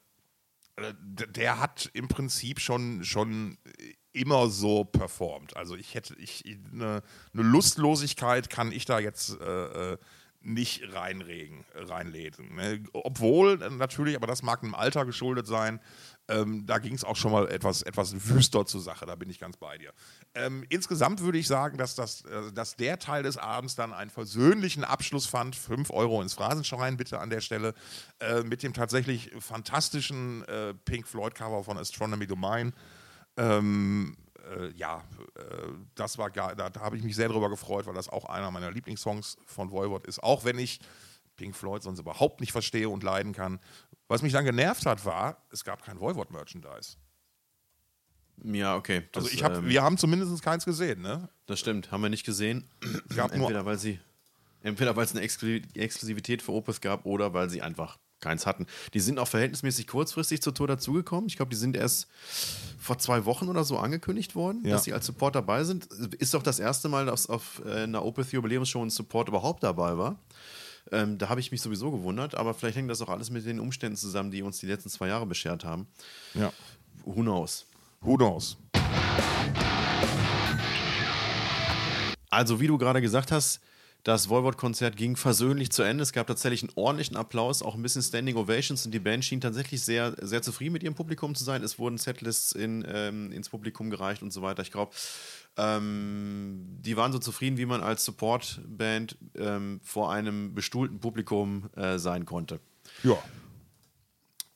der hat im Prinzip schon, schon immer so performt. Also ich hätte, ich, eine, eine Lustlosigkeit kann ich da jetzt äh, äh nicht reinregen, reinlegen. Ne? Obwohl natürlich, aber das mag einem Alter geschuldet sein, ähm, da ging es auch schon mal etwas, etwas wüster zur Sache, da bin ich ganz bei dir. Ähm, insgesamt würde ich sagen, dass, das, äh, dass der Teil des Abends dann einen versöhnlichen Abschluss fand. 5 Euro ins Phrasenschrein bitte an der Stelle. Äh, mit dem tatsächlich fantastischen äh, Pink Floyd-Cover von Astronomy Domain. Ähm, äh, ja, äh, das war gar, da, da habe ich mich sehr drüber gefreut, weil das auch einer meiner Lieblingssongs von Voivod ist. Auch wenn ich Pink Floyd sonst überhaupt nicht verstehe und leiden kann. Was mich dann genervt hat, war, es gab kein Voivod-Merchandise. Ja, okay. Das, also ich hab, ähm, wir haben zumindest keins gesehen, ne? Das stimmt, haben wir nicht gesehen. entweder weil sie, entweder weil es eine Exklusivität für Opus gab oder weil sie einfach keins hatten. Die sind auch verhältnismäßig kurzfristig zur Tour dazugekommen. Ich glaube, die sind erst vor zwei Wochen oder so angekündigt worden, ja. dass sie als Support dabei sind. Ist doch das erste Mal, dass auf äh, einer Opeth Jubiläumsshow ein Support überhaupt dabei war. Ähm, da habe ich mich sowieso gewundert, aber vielleicht hängt das auch alles mit den Umständen zusammen, die uns die letzten zwei Jahre beschert haben. Ja. Who knows? Who knows? Also, wie du gerade gesagt hast, das Volvot-Konzert ging versöhnlich zu Ende. Es gab tatsächlich einen ordentlichen Applaus, auch ein bisschen Standing Ovations und die Band schien tatsächlich sehr, sehr zufrieden mit ihrem Publikum zu sein. Es wurden Setlists in, ähm, ins Publikum gereicht und so weiter. Ich glaube, ähm, die waren so zufrieden, wie man als Support-Band ähm, vor einem bestuhlten Publikum äh, sein konnte. Ja.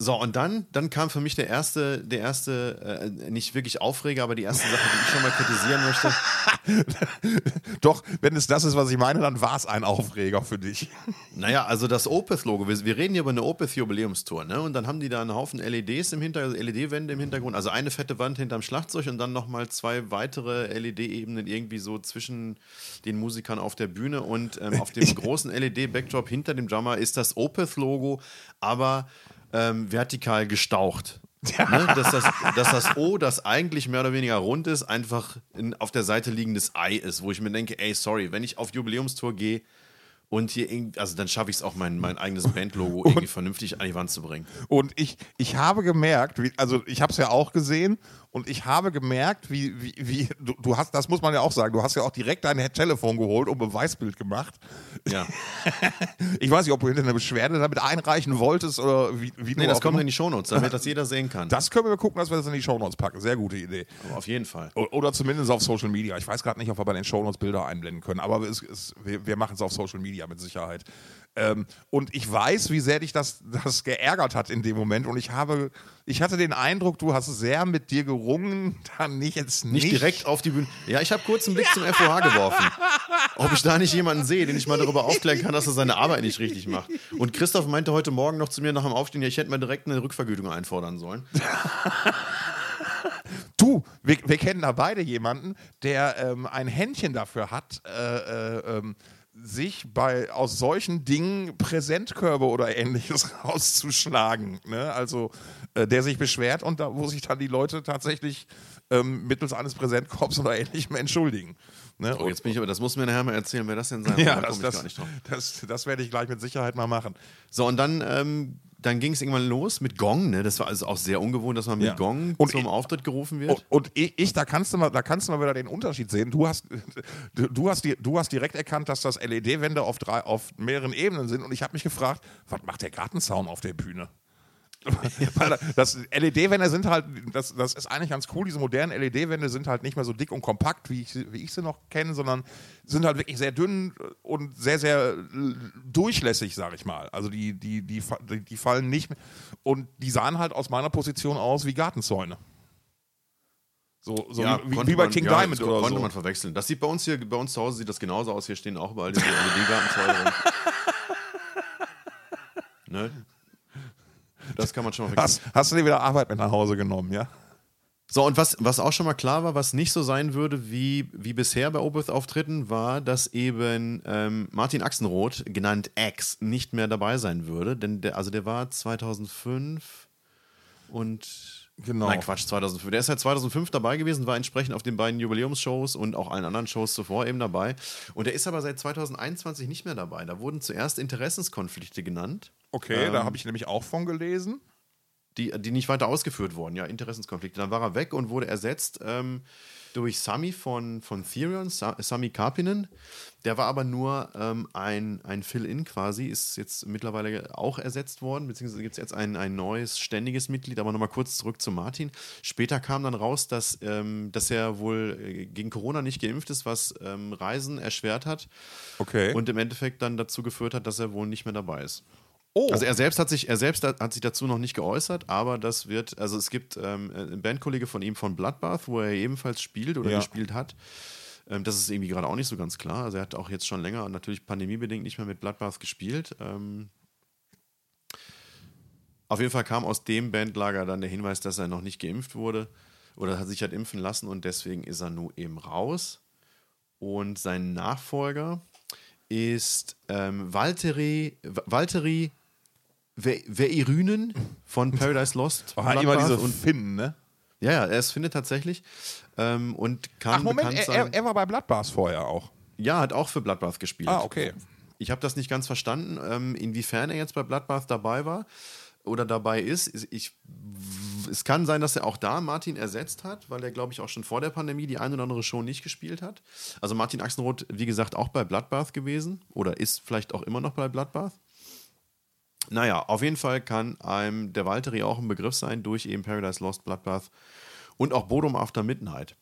So, und dann, dann kam für mich der erste, der erste, äh, nicht wirklich Aufreger, aber die erste Sache, die ich schon mal kritisieren möchte. Doch, wenn es das ist, was ich meine, dann war es ein Aufreger für dich. Naja, also das Opeth-Logo, wir, wir, reden hier über eine Opeth-Jubiläumstour, ne? Und dann haben die da einen Haufen LEDs im Hintergrund, also LED-Wände im Hintergrund, also eine fette Wand hinterm Schlagzeug und dann nochmal zwei weitere LED-Ebenen irgendwie so zwischen den Musikern auf der Bühne und ähm, auf dem großen LED-Backdrop hinter dem Drummer ist das Opeth-Logo, aber ähm, vertikal gestaucht. Ja. Ne? Dass, das, dass das O, das eigentlich mehr oder weniger rund ist, einfach in, auf der Seite liegendes Ei ist, wo ich mir denke, ey, sorry, wenn ich auf Jubiläumstour gehe Und hier, irgendwie- also dann schaffe ich es auch, mein, mein eigenes Bandlogo irgendwie vernünftig an die Wand zu bringen. Und ich, ich habe gemerkt, also ich habe es ja auch gesehen und ich habe gemerkt, wie, wie, wie du, du hast, das muss man ja auch sagen, du hast ja auch direkt dein Telefon geholt und Beweisbild gemacht. Ja. Ich weiß nicht, ob du hinter eine Beschwerde damit einreichen wolltest oder wie, wie Nee, das kommt in die Shownotes, damit das jeder sehen kann. Das können wir gucken, dass wir das in die Shownotes packen. Sehr gute Idee. Aber auf jeden Fall. O- Oder zumindest auf Social Media. Ich weiß gerade nicht, ob wir bei den Shownotes Bilder einblenden können, aber es, es, wir, wir machen es auf Social Media mit Sicherheit. Ähm, und ich weiß, wie sehr dich das, das geärgert hat in dem Moment. Und ich habe, ich hatte den Eindruck, du hast sehr mit dir gerungen, dann nicht jetzt Nicht direkt auf die Bühne. Ja, ich habe kurz einen Blick zum FOH geworfen. Ob ich da nicht jemanden sehe, den ich mal darüber aufklären kann, dass er seine Arbeit nicht richtig macht. Und Christoph meinte heute Morgen noch zu mir nach dem Aufstehen, ja, ich hätte mir direkt eine Rückvergütung einfordern sollen. Du, wir, wir kennen da beide jemanden, der ähm, ein Händchen dafür hat, äh, äh, ähm, sich bei aus solchen Dingen Präsentkörbe oder ähnliches rauszuschlagen. Ne? Also äh, der sich beschwert und da, wo sich dann die Leute tatsächlich ähm, mittels eines Präsentkorbs oder ähnlichem entschuldigen. Ne? Oh, jetzt bin ich aber, das muss mir nachher mal erzählen, wer das denn sein ja, Da das, das, gar nicht drauf. das, das werde ich gleich mit Sicherheit mal machen. So, und dann, ähm, dann ging es irgendwann los mit Gong, ne? Das war also auch sehr ungewohnt, dass man mit Ja. Gong Und zum ich- Auftritt gerufen wird. Und, und ich, ich, da kannst du mal, da kannst du mal wieder den Unterschied sehen. Du hast, du, hast, du hast direkt erkannt, dass das LED-Wände auf drei, auf mehreren Ebenen sind. Und ich habe mich gefragt, was macht der Gartenzaun auf der Bühne? Das LED-Wände sind halt, das, das ist eigentlich ganz cool. Diese modernen LED-Wände sind halt nicht mehr so dick und kompakt, wie ich, sie- wie ich sie noch kenne, sondern sind halt wirklich sehr dünn und sehr, sehr durchlässig, sag ich mal. Also die, die, die, die, fallen nicht mehr. Und die sahen halt aus meiner Position aus wie Gartenzäune. So, so wie, konnte wie bei man- King ja, Diamond oder konnte so. man verwechseln. Das sieht bei uns hier, bei uns zu Hause sieht das genauso aus. Hier stehen auch überall diese LED-Gartenzäune ne? Das kann man schon mal vergessen. Hast, hast du dir wieder Arbeit mit nach Hause genommen, ja? So, und was, was auch schon mal klar war, was nicht so sein würde wie, wie bisher bei Opeth-Auftritten, war, dass eben ähm, Martin Axenroth, genannt X, nicht mehr dabei sein würde. Denn der, also der war 2005 und. Genau. Nein, Quatsch, 2005. Der ist seit 2005 dabei gewesen, war entsprechend auf den beiden Jubiläumsshows und auch allen anderen Shows zuvor eben dabei. Und er ist aber seit 2021 nicht mehr dabei. Da wurden zuerst Interessenskonflikte genannt Okay, da habe ich nämlich auch von gelesen. die, die nicht weiter ausgeführt wurden, ja, Interessenskonflikte. Dann war er weg und wurde ersetzt ähm, durch Sami von, von Therion, Sa Sami Karpinen. Der war aber nur ähm, ein, ein Fill-In quasi, ist jetzt mittlerweile auch ersetzt worden, beziehungsweise gibt es jetzt ein, ein neues ständiges Mitglied, aber nochmal kurz zurück zu Martin. Später kam dann raus, dass, ähm, dass er wohl äh, gegen Corona nicht geimpft ist, was ähm, Reisen erschwert hat Okay. und im Endeffekt dann dazu geführt hat, dass er wohl nicht mehr dabei ist. Oh, Also er selbst hat sich, er selbst hat sich dazu noch nicht geäußert, aber das wird, also es gibt ähm, einen Bandkollege von ihm von Bloodbath, wo er ebenfalls spielt oder Ja. gespielt hat. Ähm, das ist irgendwie gerade auch nicht so ganz klar. Also er hat auch jetzt schon länger natürlich pandemiebedingt nicht mehr mit Bloodbath gespielt. Ähm, auf jeden Fall kam aus dem Bandlager dann der Hinweis, dass er noch nicht geimpft wurde oder hat sich hat impfen lassen und deswegen ist er nun eben raus. Und sein Nachfolger ist ähm, Valtteri, Valtteri Ve- Veirynen von Paradise Lost. oh, immer Bloodbath diese und, Finnen, ne? ja, ja, er ist Finne tatsächlich ähm, und kann Ach, Moment, bekannt er, er, er war bei Bloodbars vorher auch. ja, hat auch für Bloodbath gespielt. Ah, okay. Ich habe das nicht ganz verstanden, ähm, inwiefern er jetzt bei Bloodbath dabei war oder dabei ist. Ich, es kann sein, dass er auch da Martin ersetzt hat, weil er, glaube ich, auch schon vor der Pandemie die ein oder andere Show nicht gespielt hat. Also Martin Axenroth, wie gesagt, auch bei Bloodbath gewesen oder ist vielleicht auch immer noch bei Bloodbath. Naja, auf jeden Fall kann einem der Valtteri auch ein Begriff sein durch eben Paradise Lost, Bloodbath und auch Bodom After Midnight.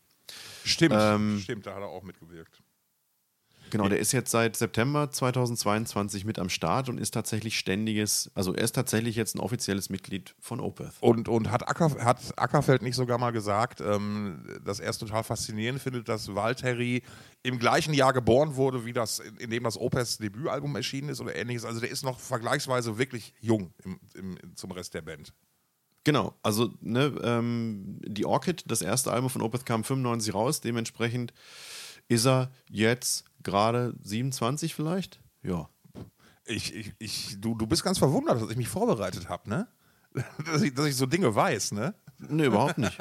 Stimmt, Ähm, stimmt, da hat er auch mitgewirkt. Genau, der ist jetzt seit September 2022 mit am Start und ist tatsächlich ständiges, also er ist tatsächlich jetzt ein offizielles Mitglied von Opeth. Und, und hat, Acker, hat Ackerfeld nicht sogar mal gesagt, ähm, dass er es total faszinierend findet, dass Valtteri im gleichen Jahr geboren wurde, wie das, in, in dem das Opeths Debütalbum erschienen ist oder ähnliches. Also der ist noch vergleichsweise wirklich jung im, im, zum Rest der Band. Genau, also ne, ähm, die Orchid, das erste Album von Opeth kam 95 raus, dementsprechend ist er jetzt gerade 27 vielleicht? Ja. Ich, ich, ich, du, du bist ganz verwundert, dass ich mich vorbereitet habe, ne? Dass ich, dass ich so Dinge weiß, ne? Nee, überhaupt nicht.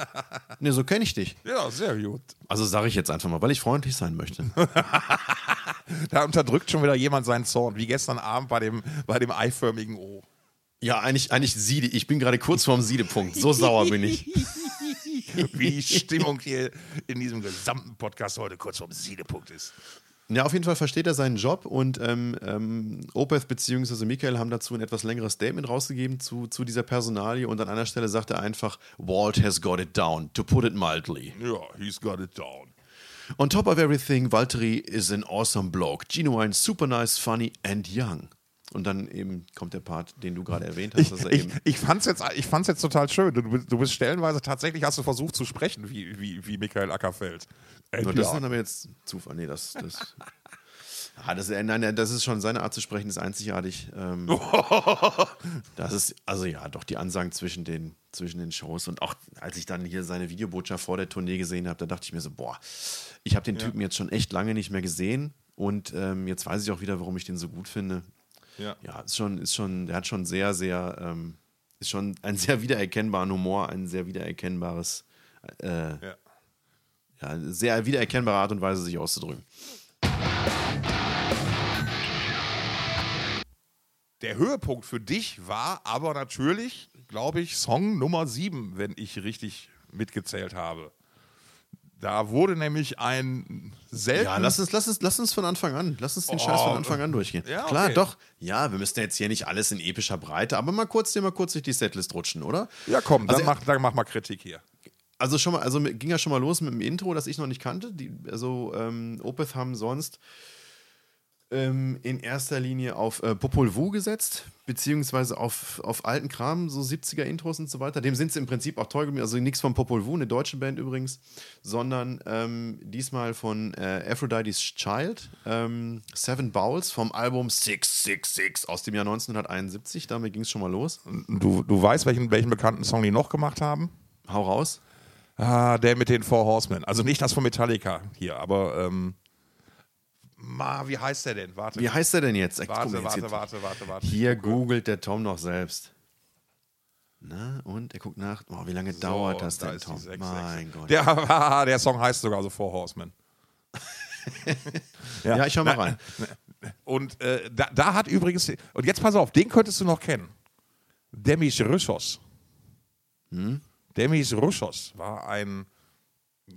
nee, so kenne ich dich. Ja, sehr gut. Also sage ich jetzt einfach mal, weil ich freundlich sein möchte. da unterdrückt schon wieder jemand seinen Zorn, wie gestern Abend bei dem, bei dem eiförmigen O. Ja, eigentlich, eigentlich Siede. Ich bin gerade kurz vorm Siedepunkt. So sauer bin ich. Wie die Stimmung hier in diesem gesamten Podcast heute kurz vorm Siedepunkt ist. Ja, auf jeden Fall versteht er seinen Job und ähm, ähm, Opeth bzw. Michael haben dazu ein etwas längeres Statement rausgegeben zu, zu dieser Personalie und an einer Stelle sagt er einfach, Walt has got it down, to put it mildly. Ja, he's got it down. On top of everything, Valtteri is an awesome bloke, genuine, super nice, funny and young. Und dann eben kommt der Part, den du gerade erwähnt hast. Er Ich, eben ich fand es jetzt, ich fand's jetzt total schön. Du, bist- du bist stellenweise tatsächlich, hast du versucht zu sprechen, wie, wie, wie Michael Ackerfeld. Äh, Nur das ja. ist dann aber jetzt Zufall. Nee, das. das Ah, das, nein, das ist schon seine Art zu sprechen, ist einzigartig. Ähm, das ist, also ja, doch die Ansagen zwischen den, zwischen den Shows. Und auch als ich dann hier seine Videobotschaft vor der Tournee gesehen habe, da dachte ich mir so, boah, ich habe den Typen jetzt schon echt lange nicht mehr gesehen. Und ähm, jetzt weiß ich auch wieder, warum ich den so gut finde. Ja. Ja, ist schon, ist schon, der hat schon sehr, sehr, ähm, ist schon ein sehr wiedererkennbaren Humor, ein sehr wiedererkennbares, äh, Ja. ja, sehr wiedererkennbare Art und Weise, sich auszudrücken. Der Höhepunkt für dich war aber natürlich, glaube ich, Song Nummer 7, wenn ich richtig mitgezählt habe. Da wurde nämlich ein selten. Ja, lass uns, lass, uns, lass uns von Anfang an, lass uns den Scheiß von Anfang an durchgehen. Ja, Klar, okay. doch. Ja, wir müssen jetzt hier nicht alles in epischer Breite, aber mal kurz, dir mal kurz durch die Setlist rutschen, oder? ja, komm, dann, Also, mach, dann mach mal Kritik hier. Also schon mal, also ging ja schon mal los mit dem Intro, das ich noch nicht kannte. Die, also ähm, Opeth haben sonst ähm, in erster Linie auf äh, Popol Vuh gesetzt, beziehungsweise auf, auf alten Kram, so 70er Intros und so weiter. Dem sind sie im Prinzip auch treu geblieben. Also nichts von Popol Vuh, eine deutsche Band übrigens, sondern ähm, diesmal von äh, Aphrodite's Child, ähm, Seven Bowls vom Album 666 aus dem Jahr 1971. Damit ging es schon mal los. Du, du weißt, welchen, welchen bekannten Song die noch gemacht haben? Hau raus. Ah, der mit den Four Horsemen. Also nicht das von Metallica hier, aber ähm, ma, wie heißt der denn? Warte. Wie heißt der denn jetzt? Ich guck warte, jetzt warte, warte, warte, warte. Hier googelt der Tom noch selbst. Na, und er guckt nach. Oh, wie lange dauert das da denn, Tom? 666. Mein Gott. Der, der Song heißt sogar so Four Horsemen. ja, ich schau mal Na, rein. Und äh, da, da hat übrigens, und jetzt pass auf, den könntest du noch kennen. Demis Roussos. Hm? Demis Roussos war ein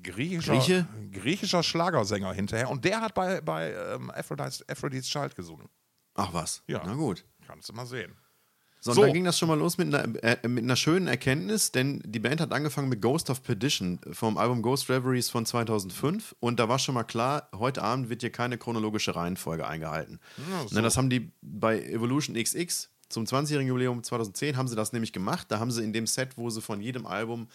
griechischer, Grieche? griechischer Schlagersänger hinterher und der hat bei, bei ähm, Aphrodite's, Aphrodite's Child gesungen. Ach was. Ja. Na gut. Kannst du mal sehen. So, und So. dann ging das schon mal los mit einer, äh, mit einer schönen Erkenntnis, denn die Band hat angefangen mit Ghost of Perdition vom Album Ghost Reveries von 2005 und da war schon mal klar, heute Abend wird hier keine chronologische Reihenfolge eingehalten. Na, das haben die bei Evolution XX zum 20-jährigen Jubiläum 2010 haben sie das nämlich gemacht. Da haben sie in dem Set, wo sie von jedem Album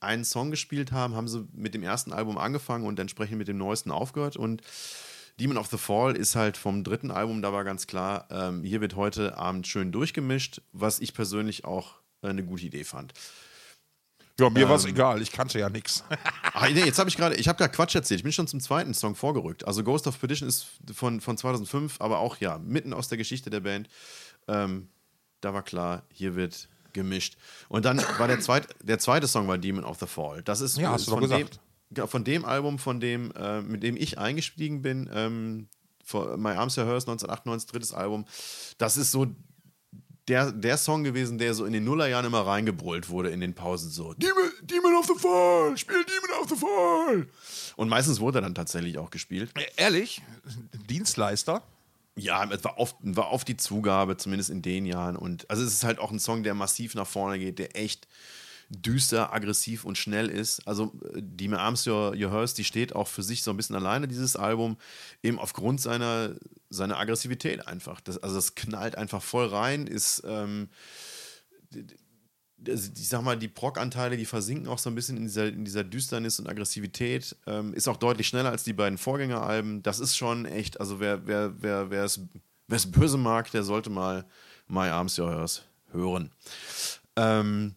einen Song gespielt haben, haben sie mit dem ersten Album angefangen und entsprechend mit dem neuesten aufgehört und Demon of the Fall ist halt vom dritten Album, da war ganz klar, ähm, hier wird heute Abend schön durchgemischt, was ich persönlich auch äh, eine gute Idee fand. Ja, mir war es Ähm. egal, ich kannte ja nichts. Ach, nee, jetzt habe ich gerade, ich habe gerade Quatsch erzählt. Ich bin schon zum zweiten Song vorgerückt. Also Ghost of Perdition ist von, von 2005, aber auch ja, mitten aus der Geschichte der Band. Ähm, da war klar, hier wird gemischt. Und dann war der zweite, der zweite Song war Demon of the Fall. Das ist, Ja, hast du doch von dem, gesagt. ja, von dem Album, von dem, äh, mit dem ich eingestiegen bin, ähm, vor My Arms Are Hers 1998, drittes Album. Das ist so der, der Song gewesen, der so in den Nullerjahren immer reingebrüllt wurde in den Pausen so. Demon, Demon of the Fall, spiel Demon of the Fall. Und meistens wurde er dann tatsächlich auch gespielt. Ehrlich, Dienstleister. Ja, es war oft, war oft die Zugabe, zumindest in den Jahren. Und also es ist halt auch ein Song, der massiv nach vorne geht, der echt düster, aggressiv und schnell ist. Also äh, die Me Arms Your, Your Hers, die steht auch für sich so ein bisschen alleine, dieses Album, eben aufgrund seiner, seiner Aggressivität einfach. Das, also es knallt einfach voll rein, ist ähm, also ich sag mal, die Proc-Anteile, die versinken auch so ein bisschen in dieser, in dieser Düsternis und Aggressivität. Ähm, ist auch deutlich schneller als die beiden Vorgängeralben. Das ist schon echt, also wer, wer, wer, wer es böse mag, der sollte mal My Arms Your Hers hören. Ähm,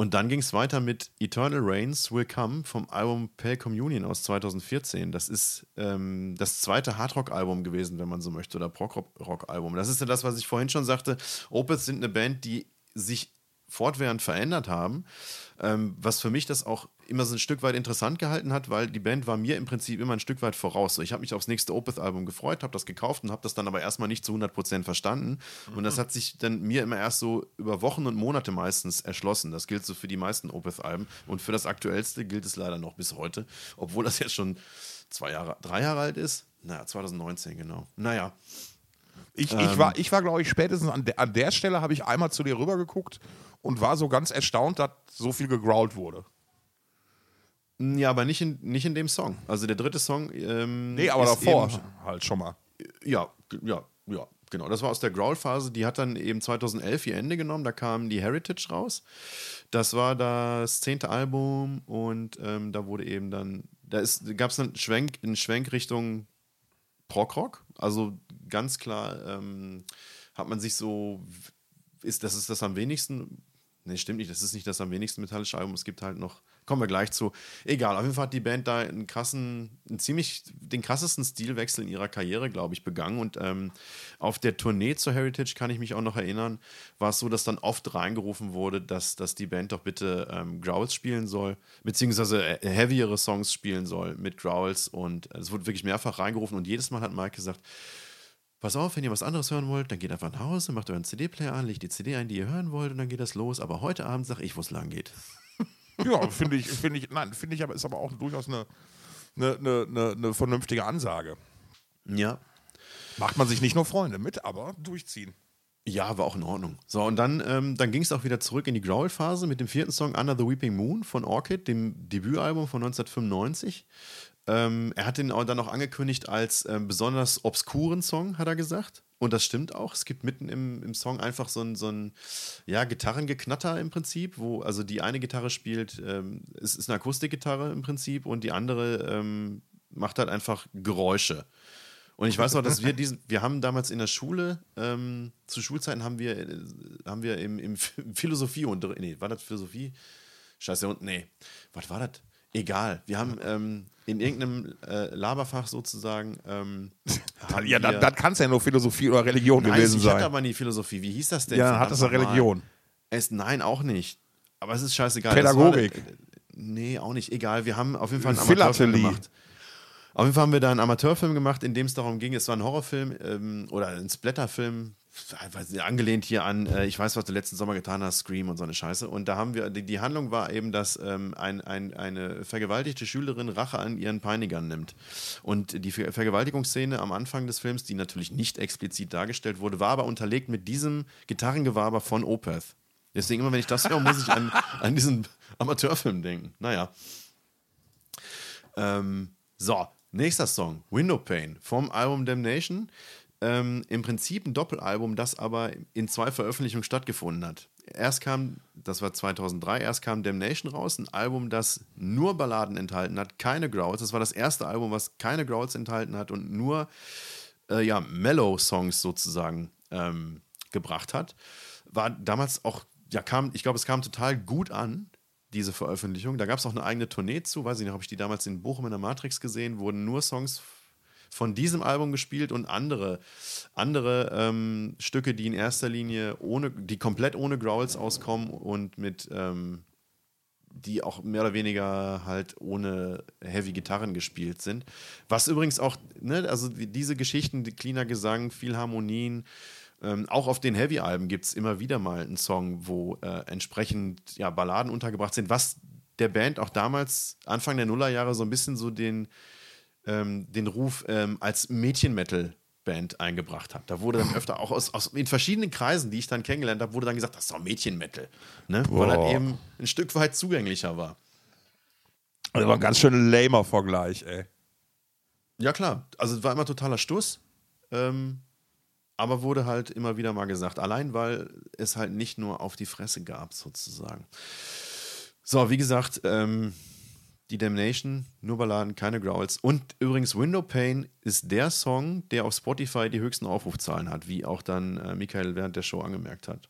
und dann ging es weiter mit Eternal Rains Will Come vom Album Pale Communion aus 2014. Das ist ähm, das zweite Hardrock-Album gewesen, wenn man so möchte, oder Prog-Rock-Album. Das ist ja das, was ich vorhin schon sagte. Opeth sind eine Band, die sich fortwährend verändert haben. Ähm, was für mich das auch immer so ein Stück weit interessant gehalten hat, weil die Band war mir im Prinzip immer ein Stück weit voraus. So, ich habe mich aufs nächste Opeth-Album gefreut, habe das gekauft und habe das dann aber erstmal nicht zu 100% verstanden. Mhm. Und das hat sich dann mir immer erst so über Wochen und Monate meistens erschlossen. Das gilt so für die meisten Opeth-Alben. Und für das aktuellste gilt es leider noch bis heute, obwohl das jetzt schon zwei Jahre, drei Jahre alt ist. Naja, 2019, genau. Naja. Ich, ähm, ich war, ich war glaube ich, spätestens an, de, an der Stelle habe ich einmal zu dir rübergeguckt und war so ganz erstaunt, dass so viel gegrowlt wurde. Ja, aber nicht in, nicht in dem Song. Also der dritte Song. Ähm, nee, aber davor halt schon mal. Ja, ja, ja, genau. Das war aus der Growl-Phase. Die hat dann eben 2011 ihr Ende genommen. Da kam die Heritage raus. Das war das zehnte Album und ähm, da wurde eben dann, da gab es einen Schwenk, einen Schwenk Richtung Prog-Rock. Also ganz klar ähm, hat man sich so, ist, das ist das am wenigsten Ne, stimmt nicht. Das ist nicht das am wenigsten metallische Album. Es gibt halt noch, kommen wir gleich zu. Egal, auf jeden Fall hat die Band da einen krassen, einen ziemlich, den krassesten Stilwechsel in ihrer Karriere, glaube ich, begangen. Und ähm, auf der Tournee zur Heritage kann ich mich auch noch erinnern, war es so, dass dann oft reingerufen wurde, dass, dass die Band doch bitte ähm, Growls spielen soll, beziehungsweise äh, heavyere Songs spielen soll mit Growls. Und äh, es wurde wirklich mehrfach reingerufen und jedes Mal hat Mike gesagt, Pass auf, wenn ihr was anderes hören wollt, dann geht einfach nach Hause, macht euren CD-Player an, legt die CD ein, die ihr hören wollt und dann geht das los. Aber heute Abend sag ich, wo es lang geht. ja, finde ich, finde ich, nein, finde ich aber, ist aber auch durchaus eine, eine, eine, eine vernünftige Ansage. Ja. Macht man sich nicht nur Freunde mit, aber durchziehen. Ja, war auch in Ordnung. So, und dann, ähm, dann ging es auch wieder zurück in die Growl-Phase mit dem vierten Song Under the Weeping Moon von Orchid, dem Debütalbum von 1995. Ähm, er hat den dann auch angekündigt als ähm, besonders obskuren Song, hat er gesagt. Und das stimmt auch. Es gibt mitten im, im Song einfach so ein, so ein ja, Gitarrengeknatter im Prinzip, wo also die eine Gitarre spielt, ähm, es ist eine Akustikgitarre im Prinzip und die andere ähm, macht halt einfach Geräusche. Und ich weiß noch, dass wir diesen, wir haben damals in der Schule, ähm, zu Schulzeiten haben wir, äh, haben wir im, im Philosophie und nee, war das Philosophie? Scheiße, und nee, was war das? Egal. Wir haben ähm, in irgendeinem äh, Laberfach sozusagen. Ähm, ja, dann, dann kann es ja nur Philosophie oder Religion nein, gewesen ich sein. Ich hatte aber nie Philosophie. Wie hieß das denn? Ja, hat das eine Religion? Es, nein, auch nicht. Aber es ist scheißegal. Pädagogik. War, nee, auch nicht. Egal. Wir haben auf jeden Fall einen Amateurfilm gemacht. Auf jeden Fall haben wir da einen Amateurfilm gemacht, in dem es darum ging, es war ein Horrorfilm ähm, oder ein Splatterfilm, angelehnt hier an, äh, ich weiß, was du letzten Sommer getan hast, Scream und so eine Scheiße. Und da haben wir, die, die Handlung war eben, dass ähm, ein, ein, eine vergewaltigte Schülerin Rache an ihren Peinigern nimmt. Und die Ver Vergewaltigungsszene am Anfang des Films, die natürlich nicht explizit dargestellt wurde, war aber unterlegt mit diesem Gitarrengewaber von Opeth. Deswegen immer, wenn ich das höre, muss ich an, an diesen Amateurfilm denken. Naja. Ähm, so, nächster Song, Window Pane vom Album Damnation ähm, im Prinzip ein Doppelalbum, das aber in zwei Veröffentlichungen stattgefunden hat. Erst kam, das war 2003, erst kam Damnation raus, ein Album, das nur Balladen enthalten hat, keine Growls. Das war das erste Album, was keine Growls enthalten hat und nur äh, ja, Mellow-Songs sozusagen ähm, gebracht hat. War damals auch, ja, kam, ich glaube, es kam total gut an, diese Veröffentlichung. Da gab es auch eine eigene Tournee zu, weiß ich nicht, habe ich die damals in Bochum in der Matrix gesehen, wurden nur Songs von diesem Album gespielt und andere, andere ähm, Stücke, die in erster Linie ohne, die komplett ohne Growls auskommen und mit, ähm, die auch mehr oder weniger halt ohne Heavy Gitarren gespielt sind. Was übrigens auch, ne, also diese Geschichten, die cleaner Gesang, viel Harmonien, ähm, auch auf den Heavy-Alben gibt es immer wieder mal einen Song, wo äh, entsprechend ja, Balladen untergebracht sind, was der Band auch damals, Anfang der Nullerjahre, so ein bisschen so den, ähm, den Ruf ähm, als Mädchen-Metal Band eingebracht hat. Da wurde dann öfter auch aus, aus in verschiedenen Kreisen, die ich dann kennengelernt habe, wurde dann gesagt, das ist doch Mädchen-Metal. Ne? Weil er eben ein Stück weit zugänglicher war. Das war ein ganz schön lamer Vergleich, ey. Ja, klar. Also es war immer totaler Stuss. Ähm, aber wurde halt immer wieder mal gesagt. Allein, weil es halt nicht nur auf die Fresse gab, sozusagen. So, wie gesagt, ähm, die Damnation, nur Balladen, keine Growls. Und übrigens, Window Pane ist der Song, der auf Spotify die höchsten Aufrufzahlen hat, wie auch dann äh, Michael während der Show angemerkt hat.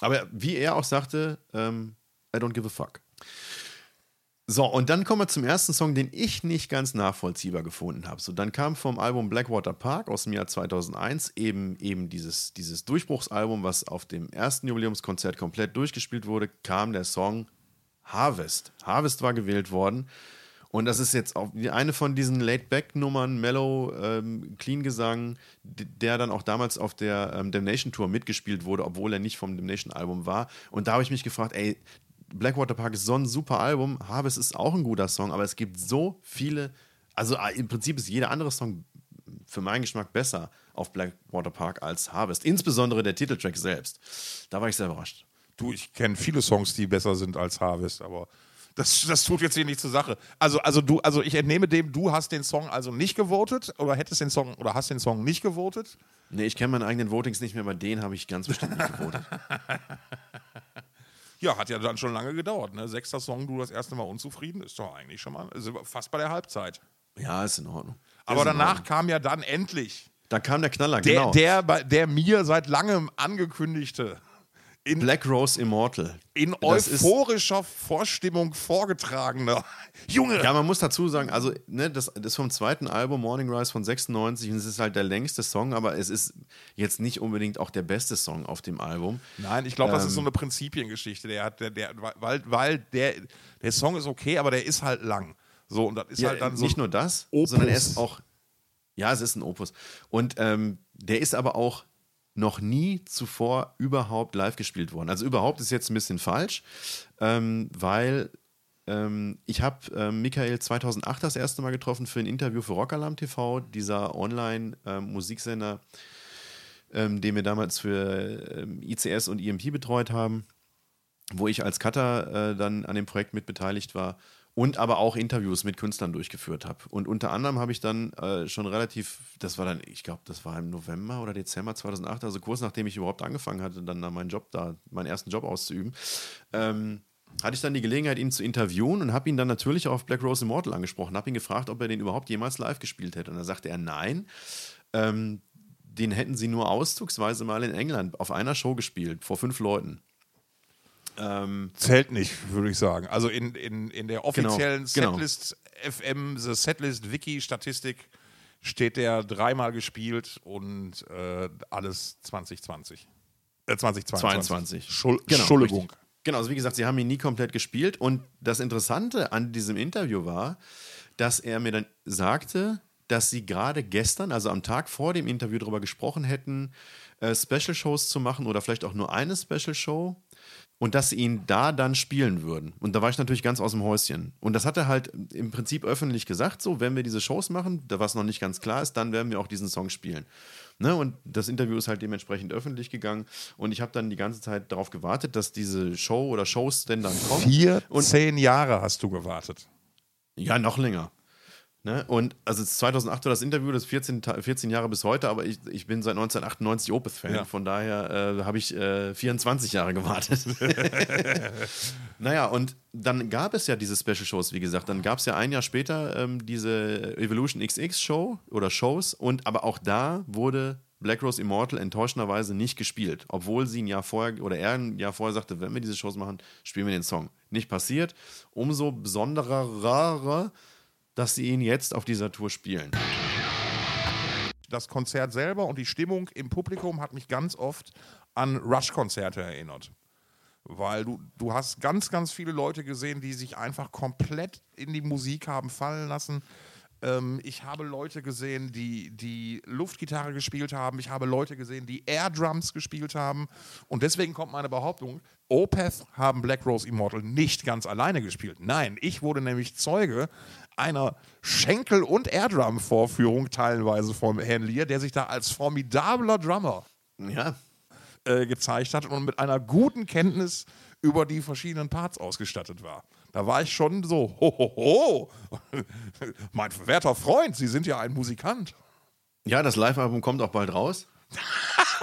Aber wie er auch sagte, ähm, I don't give a fuck. So, und dann kommen wir zum ersten Song, den ich nicht ganz nachvollziehbar gefunden habe. So, dann kam vom Album Blackwater Park aus dem Jahr 2001 eben, eben dieses, dieses Durchbruchsalbum, was auf dem ersten Jubiläumskonzert komplett durchgespielt wurde, kam der Song Harvest. Harvest war gewählt worden. Und das ist jetzt auch eine von diesen Laid-Back-Nummern, Mellow, ähm, Clean-Gesang, der dann auch damals auf der ähm, Damnation Tour mitgespielt wurde, obwohl er nicht vom Damnation-Album war. Und da habe ich mich gefragt, ey, Blackwater Park ist so ein super Album. Harvest ist auch ein guter Song, aber es gibt so viele. Also äh, im Prinzip ist jeder andere Song für meinen Geschmack besser auf Blackwater Park als Harvest. Insbesondere der Titeltrack selbst. Da war ich sehr überrascht. Du, ich kenne viele Songs, die besser sind als Harvest, aber das, das tut jetzt hier nicht zur Sache. Also, also du, also ich entnehme dem, du hast den Song also nicht gewotet oder hättest den Song oder hast den Song nicht gewotet? Nee, ich kenne meine eigenen Votings nicht mehr, bei denen habe ich ganz bestimmt nicht gewotet. Ja, hat ja dann schon lange gedauert. Ne? Sechster Song, du das erste Mal unzufrieden, ist doch eigentlich schon mal fast bei der Halbzeit. Ja, ist in Ordnung. Aber ist danach Ordnung. kam ja dann endlich Da kam der Knaller, der, genau. der, der mir seit langem angekündigte, in, Black Rose Immortal. in Das ist- euphorischer Vorstimmung vorgetragener. Junge! Ja, man muss dazu sagen, also ne, das, das vom zweiten Album Morning Rise von 96 und es ist halt der längste Song, aber es ist jetzt nicht unbedingt auch der beste Song auf dem Album. Nein, ich glaube, das ist Ähm, so eine Prinzipiengeschichte. Der hat, der, der, weil, weil der, der Song ist okay, aber der ist halt lang. So, und das ist Ja, halt dann so. nicht nur das, Opus. sondern er ist auch, ja, es ist ein Opus. Und ähm, der ist aber auch noch nie zuvor überhaupt live gespielt worden. Also überhaupt ist jetzt ein bisschen falsch, ähm, weil ähm, ich habe ähm, Michael 2008 das erste Mal getroffen für ein Interview für Rockalarm TV, dieser Online-Musiksender, ähm, den wir damals für ähm, ICS und IMP betreut haben, wo ich als Cutter äh, dann an dem Projekt mit beteiligt war und aber auch Interviews mit Künstlern durchgeführt habe. Und unter anderem habe ich dann äh, schon relativ, das war dann, ich glaube, das war im November oder Dezember 2008, also kurz nachdem ich überhaupt angefangen hatte, dann da meinen Job da, meinen ersten Job auszuüben, ähm, hatte ich dann die Gelegenheit, ihn zu interviewen und habe ihn dann natürlich auf Black Rose Immortal angesprochen, habe ihn gefragt, ob er den überhaupt jemals live gespielt hätte. Und da sagte er nein. Ähm, den hätten sie nur auszugsweise mal in England auf einer Show gespielt, vor fünf Leuten. Ähm, Zählt nicht, würde ich sagen. Also in, in, in der offiziellen genau. Setlist FM, The Setlist Wiki Statistik steht der dreimal gespielt und äh, alles 2020. Äh, 2022. 22. Schul Genau, Entschuldigung. richtig. Genau, also wie gesagt, sie haben ihn nie komplett gespielt. Und das Interessante an diesem Interview war, dass er mir dann sagte, dass sie gerade gestern, also am Tag vor dem Interview, darüber gesprochen hätten, äh, Special-Shows zu machen oder vielleicht auch nur eine Special-Show und dass sie ihn da dann spielen würden. Und da war ich natürlich ganz aus dem Häuschen. Und das hat er halt im Prinzip öffentlich gesagt, so, wenn wir diese Shows machen, da was noch nicht ganz klar ist, dann werden wir auch diesen Song spielen. Ne? Und das Interview ist halt dementsprechend öffentlich gegangen. Und ich habe dann die ganze Zeit darauf gewartet, dass diese Show oder Shows denn dann kommen. Vier, Und- zehn Jahre hast du gewartet. Ja, noch länger. Ne? Und also 2008 war das Interview, das ist 14, Ta- 14 Jahre bis heute, aber ich, ich bin seit 1998 Opeth-Fan. Ja. Von daher äh, habe ich äh, 24 Jahre gewartet. naja, und dann gab es ja diese Special-Shows, wie gesagt. Dann gab es ja ein Jahr später ähm, diese Evolution XX-Show oder Shows. Und aber auch da wurde Black Rose Immortal enttäuschenderweise nicht gespielt, obwohl sie ein Jahr vorher oder er ein Jahr vorher sagte, wenn wir diese Shows machen, spielen wir den Song. Nicht passiert. Umso besonderer, dass sie ihn jetzt auf dieser Tour spielen. Das Konzert selber und die Stimmung im Publikum hat mich ganz oft an Rush-Konzerte erinnert. Weil du, du hast ganz, ganz viele Leute gesehen, die sich einfach komplett in die Musik haben fallen lassen. Ähm, ich habe Leute gesehen, die, die Luftgitarre gespielt haben. Ich habe Leute gesehen, die Airdrums gespielt haben. Und deswegen kommt meine Behauptung, Opeth haben Black Rose Immortal nicht ganz alleine gespielt. Nein, ich wurde nämlich Zeuge einer Schenkel- und Airdrum-Vorführung teilweise vom Herrn Lear, der sich da als formidabler Drummer Ja, äh, gezeigt hat und mit einer guten Kenntnis über die verschiedenen Parts ausgestattet war. Da war ich schon so, ho, ho, ho. mein werter Freund, Sie sind ja ein Musikant. ja das Live-Album kommt auch bald raus.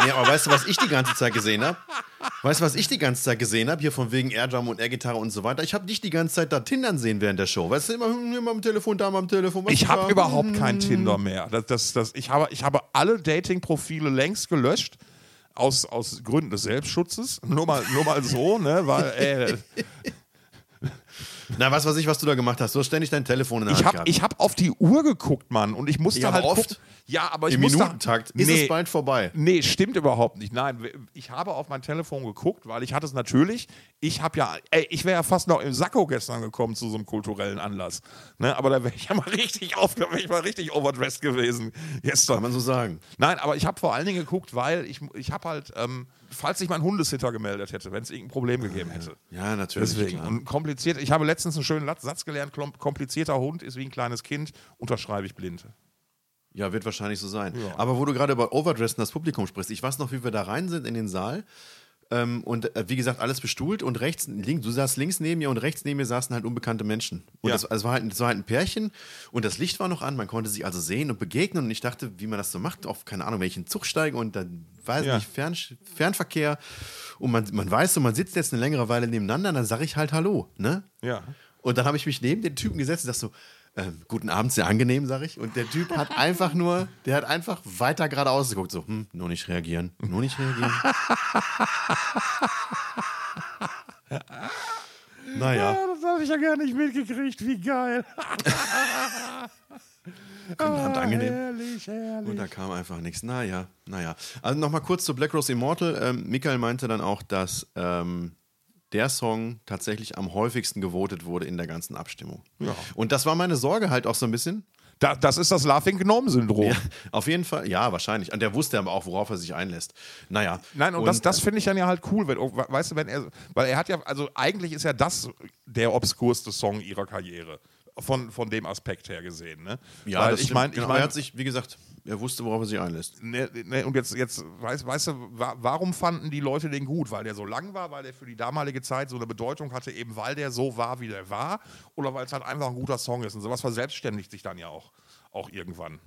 Nee, aber weißt du, was ich die ganze Zeit gesehen habe? Weißt du, was ich die ganze Zeit gesehen habe? Hier von wegen Airdrum und Airgitarre und so weiter. Ich habe dich die ganze Zeit da tindern sehen während der Show. Weißt du, immer, immer am Telefon, da mal am Telefon. Ich habe überhaupt kein Tinder mehr. Das, das, das, ich, habe, ich habe alle Dating-Profile längst gelöscht. Aus, aus Gründen des Selbstschutzes. Nur mal, nur mal so, ne? Weil, äh, Na, was weiß ich, was du da gemacht hast. Du hast ständig dein Telefon in der Ich Hand habe gehabt. ich hab auf die Uhr geguckt, Mann, und ich musste Ja, halt oft. gucken. Ja, aber ich Im musste Minutentakt ist nee, es bald vorbei. Nee, stimmt überhaupt nicht. Nein, ich habe auf mein Telefon geguckt, weil ich hatte es natürlich. Ich habe ja, ey, ich wäre ja fast noch im Sakko gestern gekommen zu so einem kulturellen Anlass. Ne, aber da wäre ich ja mal richtig auf, da wäre ich mal richtig overdressed gewesen gestern. Kann man so sagen. Nein, aber ich habe vor allen Dingen geguckt, weil ich, ich habe halt, ähm, falls sich mein Hundesitter gemeldet hätte, wenn es irgendein Problem gegeben hätte. Ja, natürlich. Deswegen. klar. Und kompliziert, ich habe letztens einen schönen Satz gelernt, komplizierter Hund ist wie ein kleines Kind, unterschreibe ich blind. Ja, wird wahrscheinlich so sein. Aber wo du gerade über Overdressen das Publikum sprichst, ich weiß noch, wie wir da rein sind in den Saal. Ähm, und äh, wie gesagt, alles bestuhlt und rechts, links, du saßt links neben mir und rechts neben mir saßen halt unbekannte Menschen. Und Ja. das, also war halt, das war halt ein Pärchen und das Licht war noch an, man konnte sich also sehen und begegnen und ich dachte, wie man das so macht, auf, keine Ahnung, wenn ich in den Zug steige und dann, weiß Ja. nicht, Fern, Fernverkehr und man, man weiß so, man sitzt jetzt eine längere Weile nebeneinander, dann sage ich halt Hallo, ne? Ja. Und dann habe ich mich neben den Typen gesetzt und dachte so, ähm, guten Abend, sehr angenehm, sag ich. Und der Typ hat einfach nur, der hat einfach weiter geradeaus geguckt, so, hm, nur nicht reagieren, nur nicht reagieren. naja, das habe ich ja gar nicht mitgekriegt, wie geil. guten Abend, angenehm. Herrlich, herrlich. Und da kam einfach nichts. Naja, naja. Also nochmal kurz zu Black Rose Immortal. Ähm, Michael meinte dann auch, dass ähm, der Song tatsächlich am häufigsten gewotet wurde in der ganzen Abstimmung. Ja. Und das war meine Sorge halt auch so ein bisschen. Da, das ist das Laughing Gnome-Syndrom. Ja, auf jeden Fall, ja, wahrscheinlich. Und der wusste aber auch, worauf er sich einlässt. Naja. Nein, und, das, das finde ich dann ja halt cool, wenn, weißt du, wenn er, weil er hat ja, also eigentlich ist ja das der obskurste Song ihrer Karriere. Von, von dem Aspekt her gesehen, ne? Ja, weil das ich meine, ich genau, meine, er hat sich, wie gesagt, er wusste, worauf er sich einlässt. Ne, ne, und jetzt, jetzt weißt, weißt du, wa warum fanden die Leute den gut? Weil der so lang war, weil der für die damalige Zeit so eine Bedeutung hatte, eben weil der so war, wie der war? Oder weil es halt einfach ein guter Song ist? Und sowas verselbstständigt sich dann ja auch, auch irgendwann.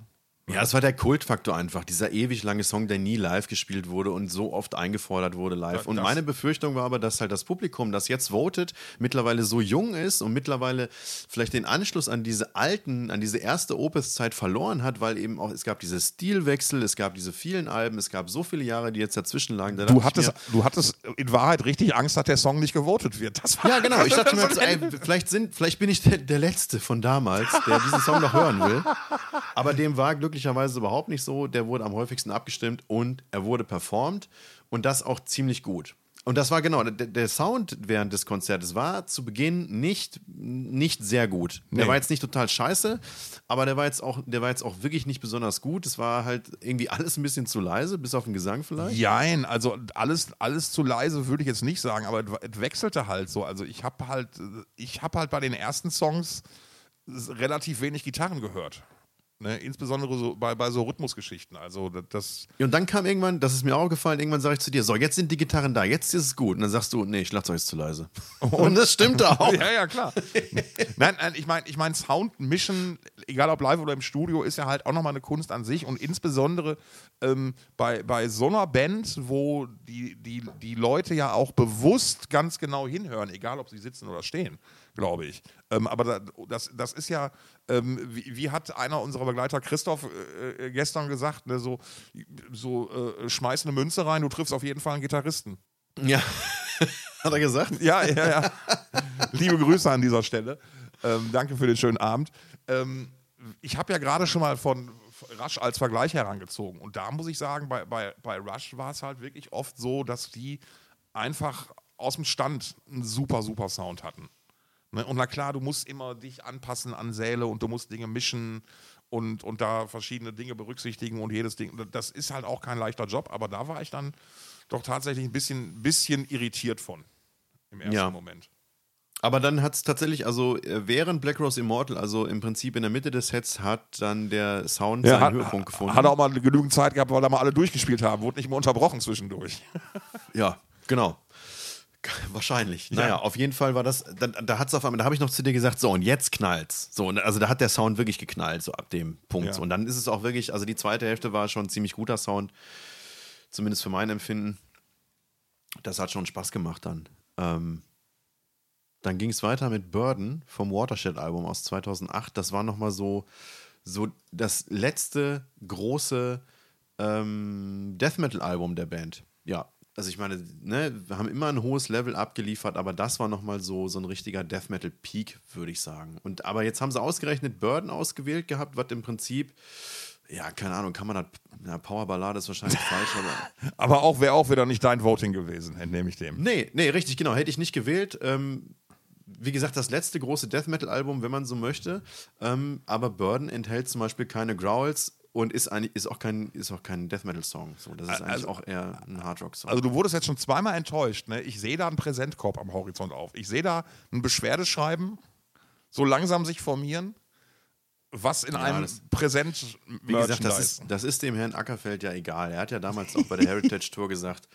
Ja, es war der Kultfaktor einfach. Dieser ewig lange Song, der nie live gespielt wurde und so oft eingefordert wurde live. Und meine Befürchtung war aber, dass halt das Publikum, das jetzt votet, mittlerweile so jung ist und mittlerweile vielleicht den Anschluss an diese alten, an diese erste Opus-Zeit verloren hat, weil eben auch, es gab diese Stilwechsel, es gab diese vielen Alben, es gab so viele Jahre, die jetzt dazwischen lagen. Da Du hattest, mir, du hattest in Wahrheit richtig Angst, dass der Song nicht gewotet wird. Das war Ja, genau. Ich dachte mir, jetzt, ey, vielleicht, sind, vielleicht bin ich der, der Letzte von damals, der diesen Song noch hören will. Aber dem war glücklicherweise überhaupt nicht so. Der wurde am häufigsten abgestimmt und er wurde performt und das auch ziemlich gut. Und das war genau, der, der Sound während des Konzertes war zu Beginn nicht, nicht sehr gut. Der Nee. war jetzt nicht total scheiße, aber der war, jetzt auch, der war jetzt auch wirklich nicht besonders gut. Es war halt irgendwie alles ein bisschen zu leise, bis auf den Gesang vielleicht. Jein, also alles, alles zu leise würde ich jetzt nicht sagen, aber es wechselte halt so. Also ich habe halt, ich habe halt bei den ersten Songs relativ wenig Gitarren gehört. Ne? Insbesondere so bei, bei so Rhythmusgeschichten. Also das, Und dann kam irgendwann, das ist mir auch gefallen, irgendwann sage ich zu dir, so, jetzt sind die Gitarren da, jetzt ist es gut. Und dann sagst du, nee, Schlagzeug ist zu leise. Und das stimmt auch. Ja, ja, klar. nein, nein, ich meine, ich mein, Sound mischen, egal ob live oder im Studio, ist ja halt auch nochmal eine Kunst an sich und insbesondere ähm, bei, bei so einer Band, wo die, die, die Leute ja auch bewusst ganz genau hinhören, egal ob sie sitzen oder stehen, glaube ich. Ähm, aber da, das, das ist ja, ähm, wie, wie hat einer unserer Begleiter, Christoph, äh, äh, gestern gesagt, ne, so, so äh, schmeiß eine Münze rein, du triffst auf jeden Fall einen Gitarristen. Ja. Hat er gesagt? Ja, ja, ja. Liebe Grüße an dieser Stelle. Ähm, danke für den schönen Abend. Ähm, ich habe ja gerade schon mal von Rush als Vergleich herangezogen. Und da muss ich sagen, bei, bei, bei Rush war es halt wirklich oft so, dass die einfach aus dem Stand einen super, super Sound hatten. Ne? Und na klar, du musst immer dich anpassen an Säle und du musst Dinge mischen und, und da verschiedene Dinge berücksichtigen und jedes Ding. Das ist halt auch kein leichter Job, aber da war ich dann doch tatsächlich ein bisschen, bisschen irritiert von im ersten Ja. Moment. Aber dann hat es tatsächlich, also äh, während Black Rose Immortal, also im Prinzip in der Mitte des Sets, hat dann der Sound seinen hat, Höhepunkt gefunden. hat auch mal genügend Zeit gehabt, weil da mal alle durchgespielt haben. Wurde nicht mehr unterbrochen zwischendurch. Ja, genau. Wahrscheinlich. Naja, auf jeden Fall war das, dann, da hat's auf einmal, da habe ich noch zu dir gesagt, so und jetzt knallt's. So, und also da hat der Sound wirklich geknallt, so ab dem Punkt. Ja. So, und dann ist es auch wirklich, also die zweite Hälfte war schon ein ziemlich guter Sound, zumindest für mein Empfinden. Das hat schon Spaß gemacht dann. Ähm, dann ging es weiter mit Burden vom Watershed-Album aus 2008. Das war nochmal so, so das letzte große ähm, Death Metal-Album der Band. Ja, also ich meine, ne, wir haben immer ein hohes Level abgeliefert, aber das war nochmal so, so ein richtiger Death Metal Peak, würde ich sagen. Und aber jetzt haben sie ausgerechnet Burden ausgewählt gehabt, was im Prinzip, ja, keine Ahnung, kann man das, ja, Powerballade ist wahrscheinlich falsch, aber. Aber auch wäre auch wieder nicht dein Voting gewesen, entnehme ich dem. Nee, nee, richtig, genau. Hätte ich nicht gewählt. Ähm, wie gesagt, das letzte große Death Metal-Album, wenn man so möchte. Ähm, aber Burden enthält zum Beispiel keine Growls und ist, eigentlich, ist, auch, kein, ist auch kein Death Metal-Song. So, das ist eigentlich Also- auch eher ein Hardrock-Song. Also du wurdest jetzt schon zweimal enttäuscht. Ne? Ich sehe da einen Präsentkorb am Horizont auf. Ich sehe da ein Beschwerdeschreiben so langsam sich formieren, was in einem das- Präsent Wie gesagt, das ist, das ist dem Herrn Ackerfeld ja egal. Er hat ja damals auch bei der Heritage Tour gesagt,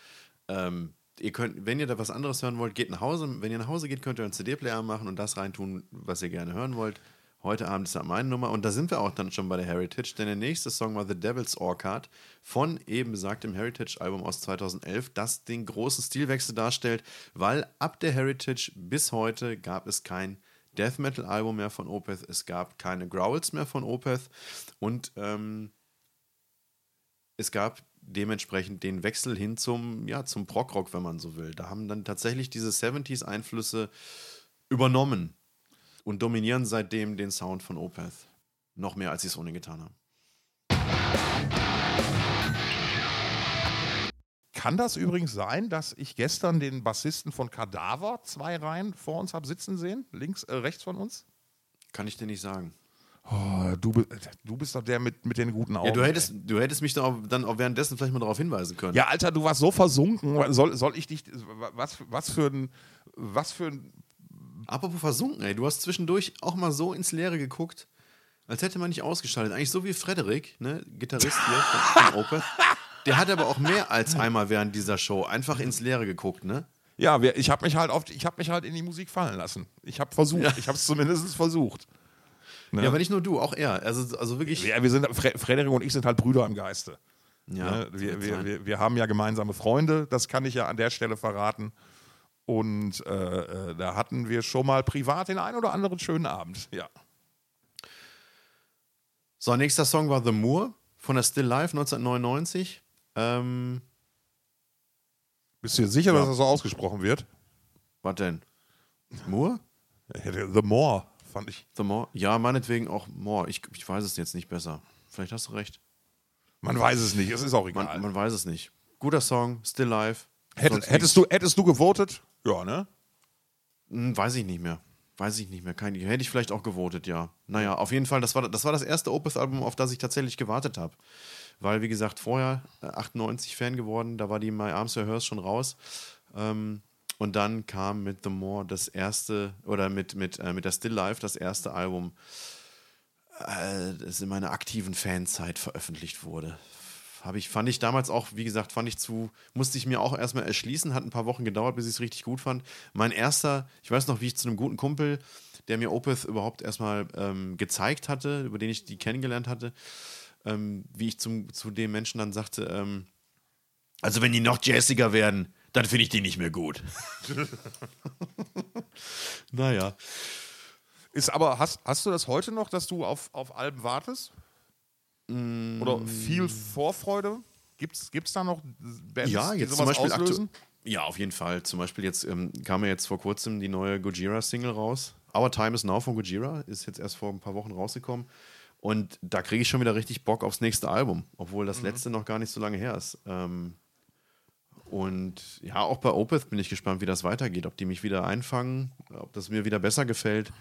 ähm, ihr könnt, wenn ihr da was anderes hören wollt, geht nach Hause. Wenn ihr nach Hause geht, könnt ihr einen CD-Player machen und das reintun, was ihr gerne hören wollt. Heute Abend ist ja meine Nummer und da sind wir auch dann schon bei der Heritage, denn der nächste Song war The Devil's Orchard von eben besagtem Heritage-Album aus 2011, das den großen Stilwechsel darstellt, weil ab der Heritage bis heute gab es kein Death Metal-Album mehr von Opeth, es gab keine Growls mehr von Opeth und ähm, es gab dementsprechend den Wechsel hin zum, ja, zum Prog-Rock, wenn man so will. Da haben dann tatsächlich diese 70s-Einflüsse übernommen und dominieren seitdem den Sound von Opeth. Noch mehr, als sie es ohne getan haben. Kann das übrigens sein, dass ich gestern den Bassisten von Kadaver zwei Reihen vor uns habe sitzen sehen? Links, äh, rechts von uns? Kann ich dir nicht sagen. Oh, du, du bist doch der mit, mit den guten Augen. Ja, du hättest, du hättest mich dann auch, dann auch währenddessen vielleicht mal darauf hinweisen können. Ja, Alter, du warst so versunken. Soll, soll ich dich. Was, was für ein. Was für ein. Apropos versunken, ey, du hast zwischendurch auch mal so ins Leere geguckt, als hätte man nicht ausgeschaltet. Eigentlich so wie Frederik, ne, Gitarrist hier von, von Opeth. Der hat aber auch mehr als einmal während dieser Show einfach ins Leere geguckt, ne? Ja, ich habe mich halt ich habe mich halt in die Musik fallen lassen. Ich habe versucht. Ich habe es zumindest versucht. Ne? Ja, aber nicht nur du, auch er. Also, also wirklich. Ja, wir sind, Fre Frederik und ich sind halt Brüder im Geiste. Ja, ne? wir, wir, wir, wir haben ja gemeinsame Freunde, das kann ich ja an der Stelle verraten. Und äh, äh, da hatten wir schon mal privat den einen oder anderen schönen Abend. Ja. So, nächster Song war The Moor von der Still Life 1999. Ähm, Bist du dir sicher, dass das so ausgesprochen wird? was denn? Moor? The More, fand ich. The Moor? Ja, meinetwegen auch Moor. Ich, ich weiß es jetzt nicht besser. Vielleicht hast du recht. Man weiß es nicht, es ist auch Man, egal. man weiß es nicht. Guter Song, Still Life. Hätt, hättest, du, hättest du gewotet? Ja, ne? Hm, weiß ich nicht mehr. Weiß ich nicht mehr. Kein, hätte ich vielleicht auch gewotet, ja. Naja, auf jeden Fall, das war das, war das erste Opeth-Album, auf das ich tatsächlich gewartet habe. Weil, wie gesagt, vorher äh, 98 Fan geworden, da war die My Arms Are Hers schon raus. Ähm, und dann kam mit The More das erste, oder mit, mit, äh, mit der Still Life das erste Album, äh, das in meiner aktiven Fanzeit veröffentlicht wurde. Habe ich, fand ich damals auch, wie gesagt, fand ich zu, musste ich mir auch erstmal erschließen, hat ein paar Wochen gedauert, bis ich es richtig gut fand. Mein erster, ich weiß noch, wie ich zu einem guten Kumpel, der mir Opeth überhaupt erstmal ähm, gezeigt hatte, über den ich die kennengelernt hatte, ähm, wie ich zum, zu dem Menschen dann sagte, ähm, also wenn die noch jazziger werden, dann finde ich die nicht mehr gut. naja. Ist aber, hast, hast du das heute noch, dass du auf, auf Alben wartest? Oder viel Vorfreude? Gibt es da noch Bands, Ja, die jetzt zum sowas Beispiel auslösen? Ja, auf jeden Fall. Zum Beispiel jetzt ähm, kam ja jetzt vor kurzem die neue Gojira-Single raus. Our Time is Now von Gojira ist jetzt erst vor ein paar Wochen rausgekommen. Und da kriege ich schon wieder richtig Bock aufs nächste Album, obwohl das letzte noch gar nicht so lange her ist. Ähm, und ja, auch bei Opeth bin ich gespannt, wie das weitergeht. Ob die mich wieder einfangen, ob das mir wieder besser gefällt.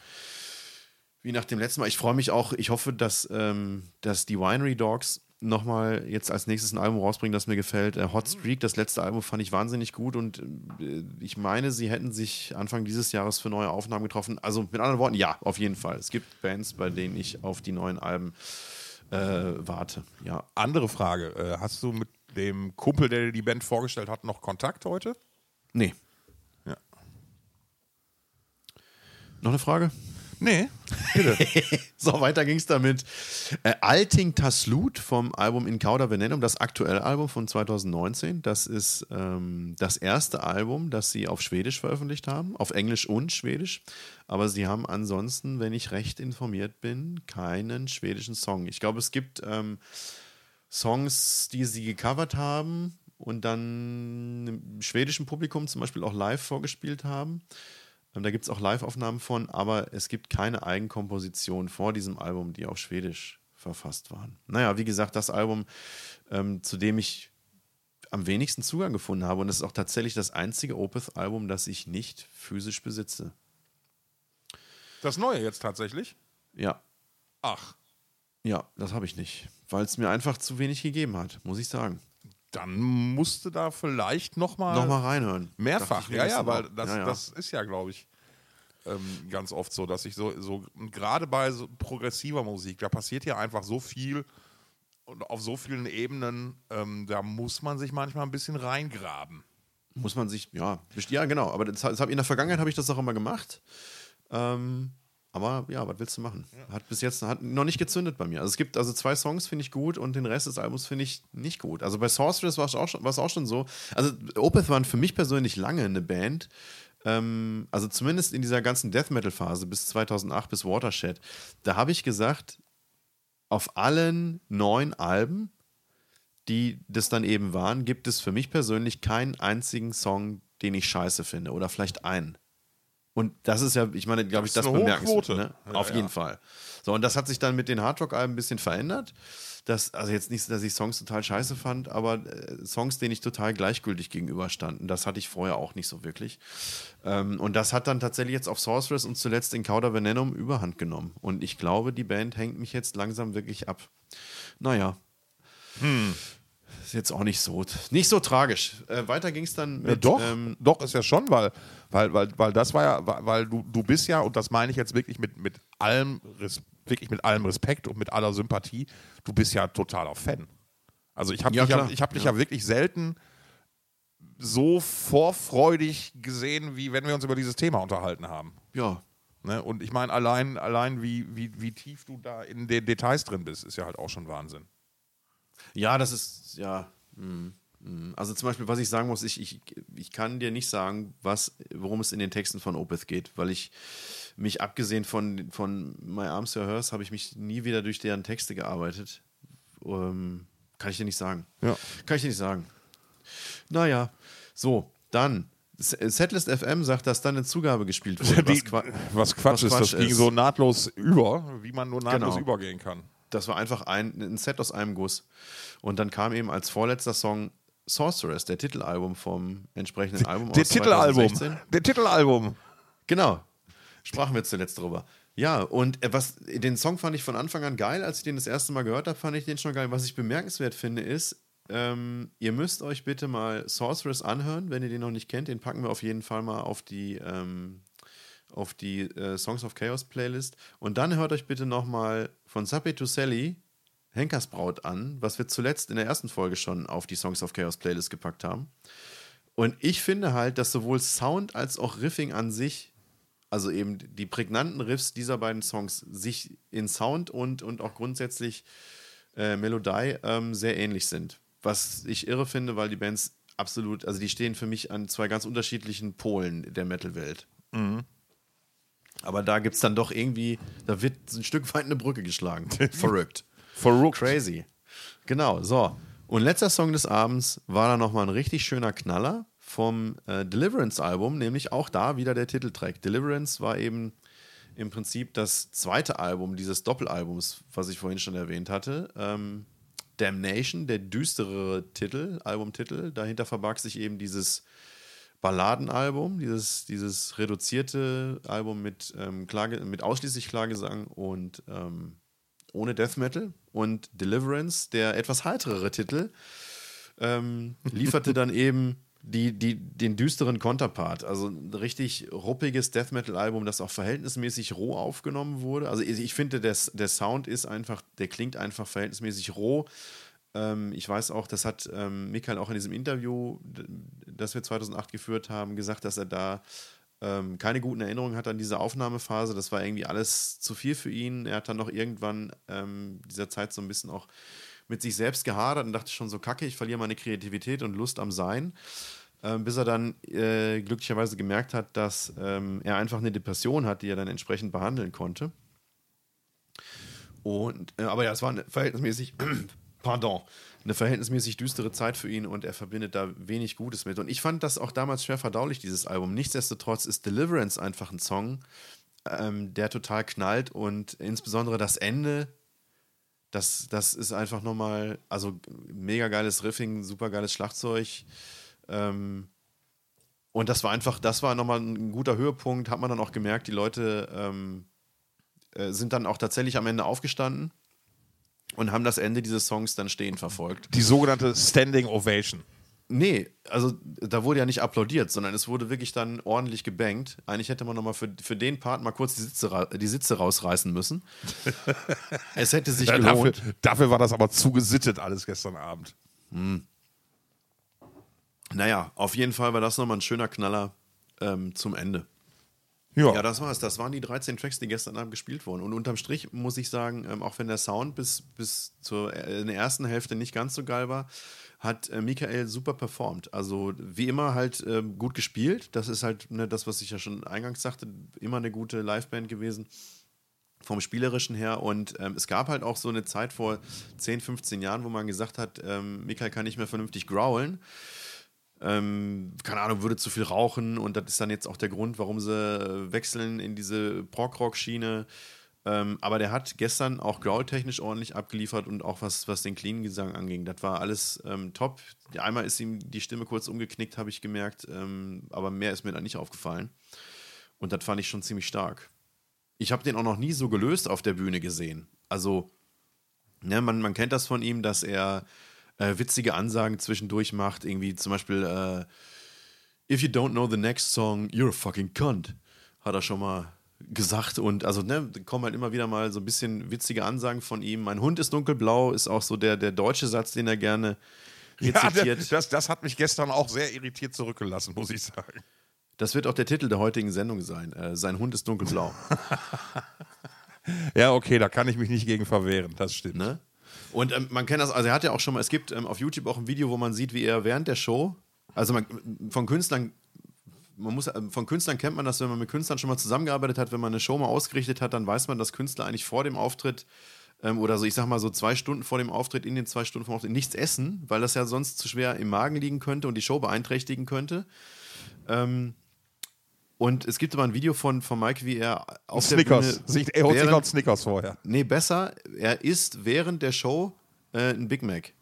Wie nach dem letzten Mal. Ich freue mich auch, ich hoffe, dass, ähm, dass die Winery Dogs nochmal jetzt als nächstes ein Album rausbringen, das mir gefällt. Äh, Hot Streak, das letzte Album, fand ich wahnsinnig gut und äh, ich meine, sie hätten sich Anfang dieses Jahres für neue Aufnahmen getroffen. Also mit anderen Worten, ja, auf jeden Fall. Es gibt Bands, bei denen ich auf die neuen Alben äh, warte. Ja. Andere Frage. Äh, hast du mit dem Kumpel, der dir die Band vorgestellt hat, noch Kontakt heute? Nee. Ja. Noch eine Frage? Nee, bitte. So, weiter ging es damit. Äh, Alting Taslut vom Album In Cauda Venenum, das aktuelle Album von 2019. Das ist ähm, das erste Album, das sie auf Schwedisch veröffentlicht haben, auf Englisch und Schwedisch. Aber sie haben ansonsten, wenn ich recht informiert bin, keinen schwedischen Song. Ich glaube, es gibt ähm, Songs, die sie gecovert haben und dann im schwedischen Publikum zum Beispiel auch live vorgespielt haben. Ähm, da gibt es auch Live-Aufnahmen von, aber es gibt keine Eigenkomposition vor diesem Album, die auf Schwedisch verfasst waren. Naja, wie gesagt, das Album, ähm, zu dem ich am wenigsten Zugang gefunden habe und es ist auch tatsächlich das einzige Opeth-Album, das ich nicht physisch besitze. Das neue jetzt tatsächlich? Ja. Ach. Ja, das habe ich nicht, weil es mir einfach zu wenig gegeben hat, muss ich sagen. Dann musste da vielleicht nochmal. Nochmal reinhören. Mehrfach, ja, ja, weil das, ja, ja. das ist ja, glaube ich, ähm, ganz oft so, dass ich so, so gerade bei so progressiver Musik, da passiert ja einfach so viel und auf so vielen Ebenen, ähm, da muss man sich manchmal ein bisschen reingraben. Muss man sich, ja, ja, genau. Aber das, das hab, in der Vergangenheit habe ich das auch immer gemacht. Ähm, aber ja, was willst du machen? Hat bis jetzt hat noch nicht gezündet bei mir. Also es gibt also zwei Songs finde ich gut und den Rest des Albums finde ich nicht gut. Also bei Sorceress war es auch, schon- auch schon so. Also Opeth waren für mich persönlich lange eine Band. Ähm, also zumindest in dieser ganzen Death Metal Phase bis 2008 bis Watershed. Da habe ich gesagt, auf allen neun Alben, die das dann eben waren, gibt es für mich persönlich keinen einzigen Song, den ich scheiße finde. Oder vielleicht einen. Und das ist ja, ich meine, glaube ich, Das das bemerkenswert. Ne? Ja, Auf ja. jeden Fall. So, und das hat sich dann mit den Hardrock-Alben ein bisschen verändert. Das, also jetzt nicht, dass ich Songs total scheiße fand, aber äh, Songs, denen ich total gleichgültig gegenüberstanden. Das hatte ich vorher auch nicht so wirklich. Ähm, und das hat dann tatsächlich jetzt auf Sorceress und zuletzt in Cauda Venenum überhand genommen. Und ich glaube, die Band hängt mich jetzt langsam wirklich ab. Naja. Ist jetzt auch nicht so, nicht so tragisch. Äh, weiter ging es dann mit. Ja, doch, Ähm, doch, ist ja schon, weil, weil, weil, weil das war ja, weil du, du bist ja, und das meine ich jetzt wirklich mit, mit allem wirklich mit allem Respekt und mit aller Sympathie, du bist ja totaler Fan. Also ich habe Ja, dich, ja, ich hab dich Ja. ja wirklich selten so vorfreudig gesehen, wie wenn wir uns über dieses Thema unterhalten haben. ja, Ne? Und ich meine, allein, allein wie, wie, wie tief du da in den Details drin bist, ist ja halt auch schon Wahnsinn. Ja, das ist, ja. mm, mm. Also zum Beispiel, was ich sagen muss, ich, ich, ich kann dir nicht sagen, was, worum es in den Texten von Opeth geht, weil ich mich, abgesehen von, von My Arms Your Hers, habe ich mich nie wieder durch deren Texte gearbeitet. Ähm, kann ich dir nicht sagen. Ja. Kann ich dir nicht sagen. Naja, so, dann. Setlist FM sagt, dass dann eine Zugabe gespielt wurde. Was Qua- was Quatsch was ist, das Quatsch ging ist. so nahtlos über, wie man nur nahtlos Genau. übergehen kann. Das war einfach ein, ein Set aus einem Guss. Und dann kam eben als vorletzter Song Sorceress, der Titelalbum vom entsprechenden Album Der aus Titelalbum. 2016. Der Titelalbum. Genau. Sprachen wir zuletzt drüber. Ja, und äh, was, den Song fand ich von Anfang an geil. Als ich den das erste Mal gehört habe, fand ich den schon geil. Was ich bemerkenswert finde, ist, ähm, ihr müsst euch bitte mal Sorceress anhören, wenn ihr den noch nicht kennt. Den packen wir auf jeden Fall mal auf die, ähm, auf die äh, Songs of Chaos Playlist. Und dann hört euch bitte nochmal von Sape to Sally Henkersbraut an, was wir zuletzt in der ersten Folge schon auf die Songs of Chaos Playlist gepackt haben. Und ich finde halt, dass sowohl Sound als auch Riffing an sich, also eben die prägnanten Riffs dieser beiden Songs, sich in Sound und, und auch grundsätzlich äh, Melodie ähm, sehr ähnlich sind. Was ich irre finde, weil die Bands absolut, also die stehen für mich an zwei ganz unterschiedlichen Polen der Metal-Welt. Aber da gibt es dann doch irgendwie, da wird ein Stück weit eine Brücke geschlagen. Verrückt. Verrückt. Crazy. Genau, so. Und letzter Song des Abends war dann nochmal ein richtig schöner Knaller vom äh, Deliverance-Album, nämlich auch da wieder der Titeltrack. Deliverance war eben im Prinzip das zweite Album dieses Doppelalbums, was ich vorhin schon erwähnt hatte. Ähm, Damnation, der düstere Titel, Albumtitel. Dahinter verbarg sich eben dieses Balladenalbum, dieses, dieses reduzierte Album mit, ähm, Klage, mit ausschließlich Klagesang und ähm, ohne Death Metal. Und Deliverance, der etwas heiterere Titel, ähm, lieferte dann eben die, die, den düsteren Konterpart. Also ein richtig ruppiges Death Metal-Album, das auch verhältnismäßig roh aufgenommen wurde. Also ich ich finde, der, der Sound ist einfach, der klingt einfach verhältnismäßig roh. Ähm, ich weiß auch, das hat ähm, Michael auch in diesem Interview, das wir 2008 geführt haben, gesagt, dass er da ähm, keine guten Erinnerungen hat an diese Aufnahmephase. Das war irgendwie alles zu viel für ihn. Er hat dann noch irgendwann dieser Zeit so ein bisschen auch mit sich selbst gehadert und dachte schon so, kacke, ich verliere meine Kreativität und Lust am Sein. Bis er dann äh, glücklicherweise gemerkt hat, dass er einfach eine Depression hat, die er dann entsprechend behandeln konnte. Und, äh, aber ja, es war verhältnismäßig pardon, eine verhältnismäßig düstere Zeit für ihn und er verbindet da wenig Gutes mit. Und ich fand das auch damals schwer verdaulich, dieses Album. Nichtsdestotrotz ist Deliverance einfach ein Song, ähm, der total knallt und insbesondere das Ende, das, das ist einfach nochmal, also mega geiles Riffing, super geiles Schlagzeug. Ähm, und das war einfach, das war nochmal ein guter Höhepunkt, hat man dann auch gemerkt, die Leute ähm, äh, sind dann auch tatsächlich am Ende aufgestanden und haben das Ende dieses Songs dann stehend verfolgt. Die sogenannte Standing Ovation. Nee, also da wurde ja nicht applaudiert, sondern es wurde wirklich dann ordentlich gebankt. Eigentlich hätte man nochmal für, für den Part mal kurz die Sitze, die Sitze rausreißen müssen. es hätte sich Ja, gelohnt. dafür, dafür war das aber zu gesittet alles gestern Abend. Naja, auf jeden Fall war das nochmal ein schöner Knaller ähm, zum Ende. Ja, Ja, das war's. Das waren die 13 Tracks, die gestern Abend gespielt wurden. Und unterm Strich muss ich sagen, ähm, auch wenn der Sound bis, bis zur äh, in der ersten Hälfte nicht ganz so geil war, hat äh, Michael super performt. Also wie immer halt ähm, gut gespielt. Das ist halt ne, das, was ich ja schon eingangs sagte, immer eine gute Liveband gewesen. Vom Spielerischen her. Und ähm, es gab halt auch so eine Zeit vor 10, 15 Jahren, wo man gesagt hat, ähm, Michael kann nicht mehr vernünftig growlen ähm, keine Ahnung, würde zu viel rauchen und das ist dann jetzt auch der Grund, warum sie äh, wechseln in diese Prog-Rock-Schiene. Ähm, aber der hat gestern auch growl-technisch ordentlich abgeliefert und auch was, was den Clean-Gesang anging. Das war alles ähm, top. Einmal ist ihm die Stimme kurz umgeknickt, habe ich gemerkt, ähm, aber mehr ist mir da nicht aufgefallen. Und das fand ich schon ziemlich stark. Ich habe den auch noch nie so gelöst auf der Bühne gesehen. Also, ne, man, man kennt das von ihm, dass er äh, witzige Ansagen zwischendurch macht, irgendwie zum Beispiel äh, If you don't know the next song, you're a fucking cunt, hat er schon mal gesagt und also ne, da kommen halt immer wieder mal so ein bisschen witzige Ansagen von ihm. Mein Hund ist dunkelblau, ist auch so der, der deutsche Satz, den er gerne ja rezitiert. das, das hat mich gestern auch sehr irritiert zurückgelassen, muss ich sagen. das wird auch der Titel der heutigen Sendung sein. Äh, sein Hund ist dunkelblau. Ja, okay, da kann ich mich nicht gegen verwehren, das stimmt. Ne? Und ähm, man kennt das, also er hat ja auch schon mal, es gibt ähm, auf YouTube auch ein Video, wo man sieht, wie er während der Show, also man, von Künstlern, man muss, ähm, von Künstlern kennt man das, wenn man mit Künstlern schon mal zusammengearbeitet hat, wenn man eine Show mal ausgerichtet hat, dann weiß man, dass Künstler eigentlich vor dem Auftritt ähm, oder so, ich sag mal so zwei Stunden vor dem Auftritt, in den zwei Stunden vor dem Auftritt nichts essen, weil das ja sonst zu schwer im Magen liegen könnte und die Show beeinträchtigen könnte. Ähm, und es gibt aber ein Video von, von Mike, wie er auf der Snickers. Bühne Sich, er holt sich noch Snickers vorher. Nee, besser, er isst während der Show äh, ein Big Mac.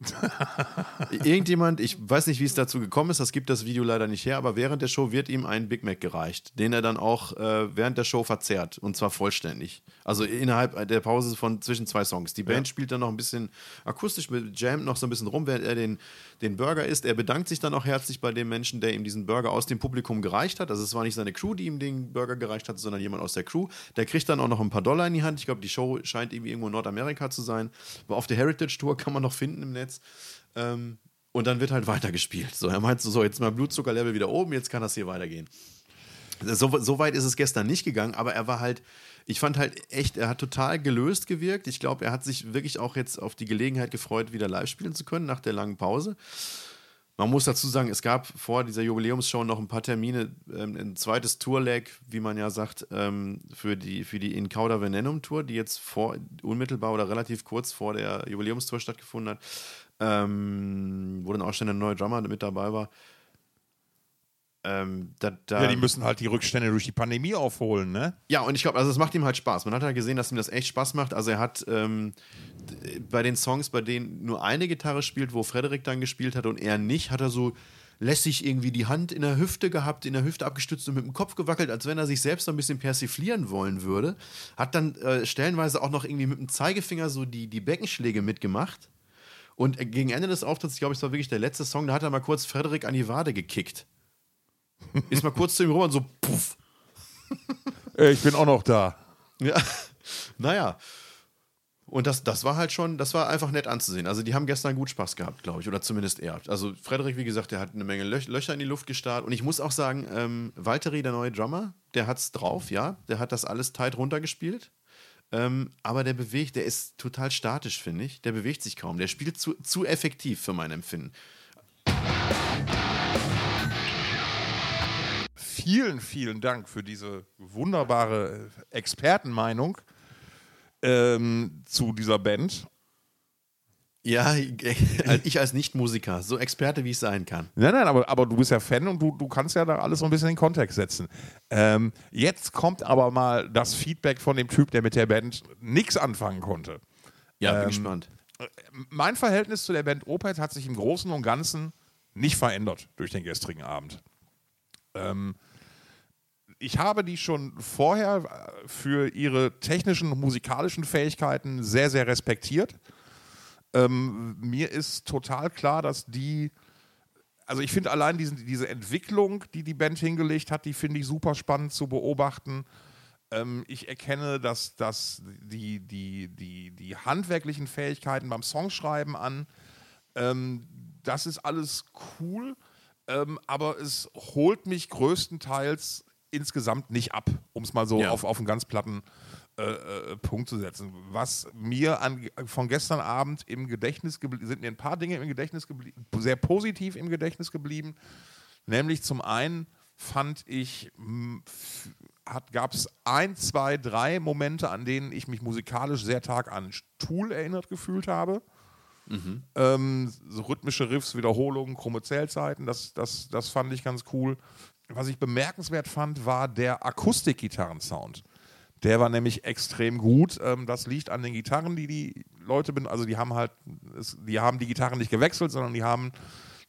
Irgendjemand, ich weiß nicht, wie es dazu gekommen ist, das gibt das Video leider nicht her, aber während der Show wird ihm ein Big Mac gereicht, den er dann auch äh, während der Show verzehrt und zwar vollständig. Also innerhalb der Pause von zwischen zwei Songs. Die Band spielt dann noch ein bisschen akustisch, mit jammt noch so ein bisschen rum, während er den, den Burger isst. Er bedankt sich dann auch herzlich bei dem Menschen, der ihm diesen Burger aus dem Publikum gereicht hat. Also es war nicht seine Crew, die ihm den Burger gereicht hat, sondern jemand aus der Crew. Der kriegt dann auch noch ein paar Dollar in die Hand. Ich glaube, die Show scheint irgendwie irgendwo in Nordamerika zu sein. Aber auf der Heritage Tour kann man noch finden im Netz. Ähm, und dann wird halt weitergespielt. So, er meint so, so, jetzt mal Blutzuckerlevel wieder oben, jetzt kann das hier weitergehen. So, so weit ist es gestern nicht gegangen, aber er war halt, ich fand halt echt, er hat total gelöst gewirkt. Ich glaube, er hat sich wirklich auch jetzt auf die Gelegenheit gefreut, wieder live spielen zu können nach der langen Pause. Man muss dazu sagen, es gab vor dieser Jubiläumsshow noch ein paar Termine, ähm, ein zweites Tourleg, wie man ja sagt, ähm, für die, für die In Cauda Venenum Tour, die jetzt vor, unmittelbar oder relativ kurz vor der Jubiläumstour stattgefunden hat, ähm, wo dann auch schon der neue Drummer mit dabei war. Ähm, da, da, Ja, die müssen halt die Rückstände durch die Pandemie aufholen, ne? ja, und ich glaube, also es macht ihm halt Spaß. Man hat halt gesehen, dass ihm das echt Spaß macht. Also er hat ähm, bei den Songs, bei denen nur eine Gitarre spielt, wo Frederik dann gespielt hat und er nicht, hat er so lässig irgendwie die Hand in der Hüfte gehabt, in der Hüfte abgestützt und mit dem Kopf gewackelt, als wenn er sich selbst so ein bisschen persiflieren wollen würde. Hat dann äh, stellenweise auch noch irgendwie mit dem Zeigefinger so die, die Beckenschläge mitgemacht. Und gegen Ende des Auftritts, ich glaube, es war wirklich der letzte Song, da hat er mal kurz Frederik an die Wade gekickt. Ist mal kurz zu ihm rüber und so, puff. Ich bin auch noch da. Ja, naja. Und das, das war halt schon, das war einfach nett anzusehen. Also die haben gestern gut Spaß gehabt, glaube ich, oder zumindest er. Also Frederik, wie gesagt, der hat eine Menge Löch Löcher in die Luft gestarrt. Und ich muss auch sagen, ähm, Valtteri, der neue Drummer, der hat's drauf, ja. Der hat das alles tight runtergespielt. Ähm, aber der bewegt, der ist total statisch, finde ich. Der bewegt sich kaum. Der spielt zu, zu effektiv für mein Empfinden. Vielen, vielen Dank für diese wunderbare Expertenmeinung ähm, zu dieser Band. Ja, ich als Nicht-Musiker, so Experte wie ich sein kann. Nein, nein, aber, aber du bist ja Fan und du, du kannst ja da alles so ein bisschen in den Kontext setzen. Ähm, jetzt kommt aber mal das Feedback von dem Typ, der mit der Band nichts anfangen konnte. Ja, bin ähm, gespannt. Mein Verhältnis zu der Band Opeth hat sich im Großen und Ganzen nicht verändert durch den gestrigen Abend. Ähm, ich habe die schon vorher für ihre technischen und musikalischen Fähigkeiten sehr, sehr respektiert. Ähm, mir ist total klar, dass die, also ich finde allein diesen, diese Entwicklung, die die Band hingelegt hat, die finde ich super spannend zu beobachten. Ähm, ich erkenne, dass, dass die, die, die, die handwerklichen Fähigkeiten beim Songschreiben an, ähm, das ist alles cool, ähm, aber es holt mich größtenteils insgesamt nicht ab, um es mal so ja. auf, auf einen ganz platten äh, äh, Punkt zu setzen. Was mir an, von gestern Abend im Gedächtnis geblieben sind mir ein paar Dinge im Gedächtnis geblieben, sehr positiv im Gedächtnis geblieben. Nämlich zum einen fand ich, gab es ein, zwei, drei Momente, an denen ich mich musikalisch sehr stark an Tool erinnert gefühlt habe. Mhm. Ähm, so rhythmische Riffs, Wiederholungen, krumme Zählzeiten, das, das, das fand ich ganz cool. Was ich bemerkenswert fand, war der Akustikgitarrensound. Der war nämlich extrem gut. Ähm, das liegt an den Gitarren, die die Leute, also die haben halt, die haben die Gitarren nicht gewechselt, sondern die haben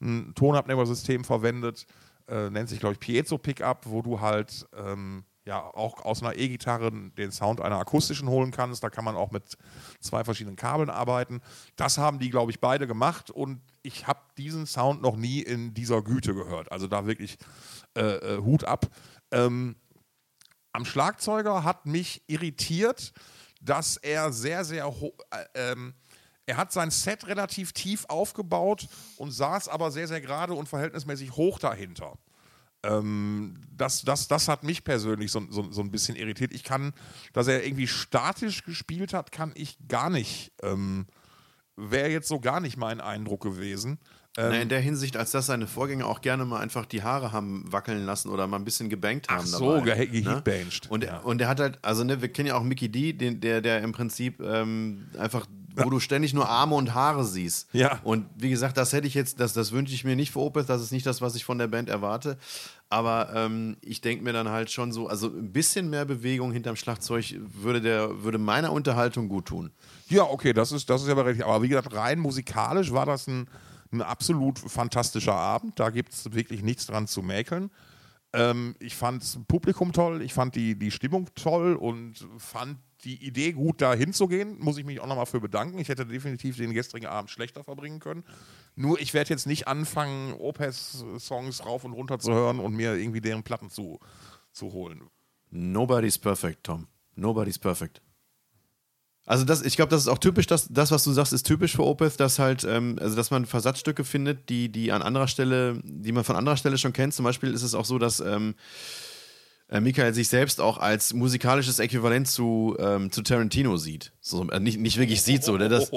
ein Tonabnehmersystem verwendet, äh, nennt sich glaube ich Piezo Pickup, wo du halt ähm, ja auch aus einer E-Gitarre den Sound einer akustischen holen kannst. Da kann man auch mit zwei verschiedenen Kabeln arbeiten. Das haben die glaube ich beide gemacht und ich habe diesen Sound noch nie in dieser Güte gehört. Also da wirklich äh, äh, Hut ab. Ähm, am Schlagzeuger hat mich irritiert, dass er sehr, sehr äh, ähm, er hat sein Set relativ tief aufgebaut und saß aber sehr, sehr gerade und verhältnismäßig hoch dahinter. Ähm, das, das, das hat mich persönlich so, so, so ein bisschen irritiert. Ich kann, dass er irgendwie statisch gespielt hat, kann ich gar nicht. Ähm, Wäre jetzt so gar nicht mein Eindruck gewesen. Ähm, Na, in der Hinsicht, als dass seine Vorgänger auch gerne mal einfach die Haare haben wackeln lassen oder mal ein bisschen gebankt haben. Ach so, dabei, ge ne? Und, ja. und er hat halt, also ne, wir kennen ja auch Mickey D, den, der, der im Prinzip ähm, einfach, wo ja. du ständig nur Arme und Haare siehst. Ja. Und wie gesagt, das hätte ich jetzt, das, das wünsche ich mir nicht für Opeth, das ist nicht das, was ich von der Band erwarte. Aber ähm, ich denke mir dann halt schon so, also ein bisschen mehr Bewegung hinterm Schlagzeug würde, der, würde meiner Unterhaltung gut tun. Ja, okay, das ist, das ist ja richtig. Aber wie gesagt, rein musikalisch war das ein ein absolut fantastischer Abend. Da gibt es wirklich nichts dran zu mäkeln. Ähm, ich fand das Publikum toll, ich fand die, die Stimmung toll und fand die Idee gut, da hinzugehen. Muss ich mich auch nochmal für bedanken. Ich hätte definitiv den gestrigen Abend schlechter verbringen können. Nur ich werde jetzt nicht anfangen, Opeth-Songs rauf und runter zu hören und mir irgendwie deren Platten zu, zu holen. Nobody's perfect, Tom. Nobody's perfect. Also das, ich glaube, das ist auch typisch, das, das, was du sagst, ist typisch für Opeth, dass halt, ähm, also dass man Versatzstücke findet, die, die an anderer Stelle, die man von anderer Stelle schon kennt. Zum Beispiel ist es auch so, dass ähm, äh, Michael sich selbst auch als musikalisches Äquivalent zu, ähm, zu Tarantino sieht. So, äh, nicht, nicht wirklich sieht so. Ne? Das,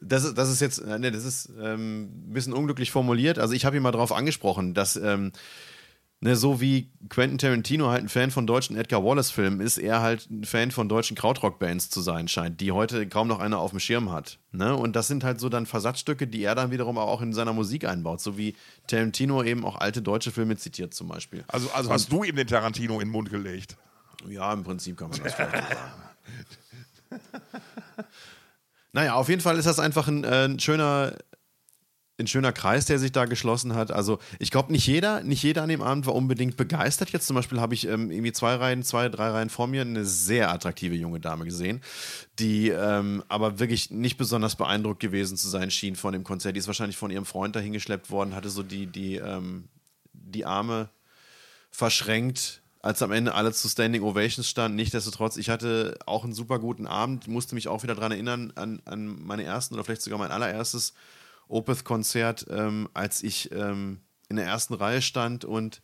das, das ist jetzt, äh, ne, das ist ähm, ein bisschen unglücklich formuliert. Also ich habe ihn mal darauf angesprochen, dass ähm, Ne, so wie Quentin Tarantino halt ein Fan von deutschen Edgar Wallace-Filmen ist, er halt ein Fan von deutschen Krautrock-Bands zu sein scheint, die heute kaum noch einer auf dem Schirm hat. Ne? Und das sind halt so dann Versatzstücke, die er dann wiederum auch in seiner Musik einbaut, so wie Tarantino eben auch alte deutsche Filme zitiert zum Beispiel. Also, also hast du ihm den Tarantino in den Mund gelegt? Ja, im Prinzip kann man das vielleicht sagen. naja, auf jeden Fall ist das einfach ein, äh, ein schöner ein schöner Kreis, der sich da geschlossen hat. Also ich glaube, nicht jeder, nicht jeder an dem Abend war unbedingt begeistert. Jetzt zum Beispiel habe ich ähm, irgendwie zwei Reihen, zwei, drei Reihen vor mir eine sehr attraktive junge Dame gesehen, die ähm, aber wirklich nicht besonders beeindruckt gewesen zu sein schien von dem Konzert. Die ist wahrscheinlich von ihrem Freund dahingeschleppt worden, hatte so die, die, ähm, die Arme verschränkt, als am Ende alle zu Standing Ovations standen. Nichtsdestotrotz, ich hatte auch einen super guten Abend, musste mich auch wieder daran erinnern, an, an meine ersten oder vielleicht sogar mein allererstes Opeth-Konzert, ähm, als ich ähm, in der ersten Reihe stand und,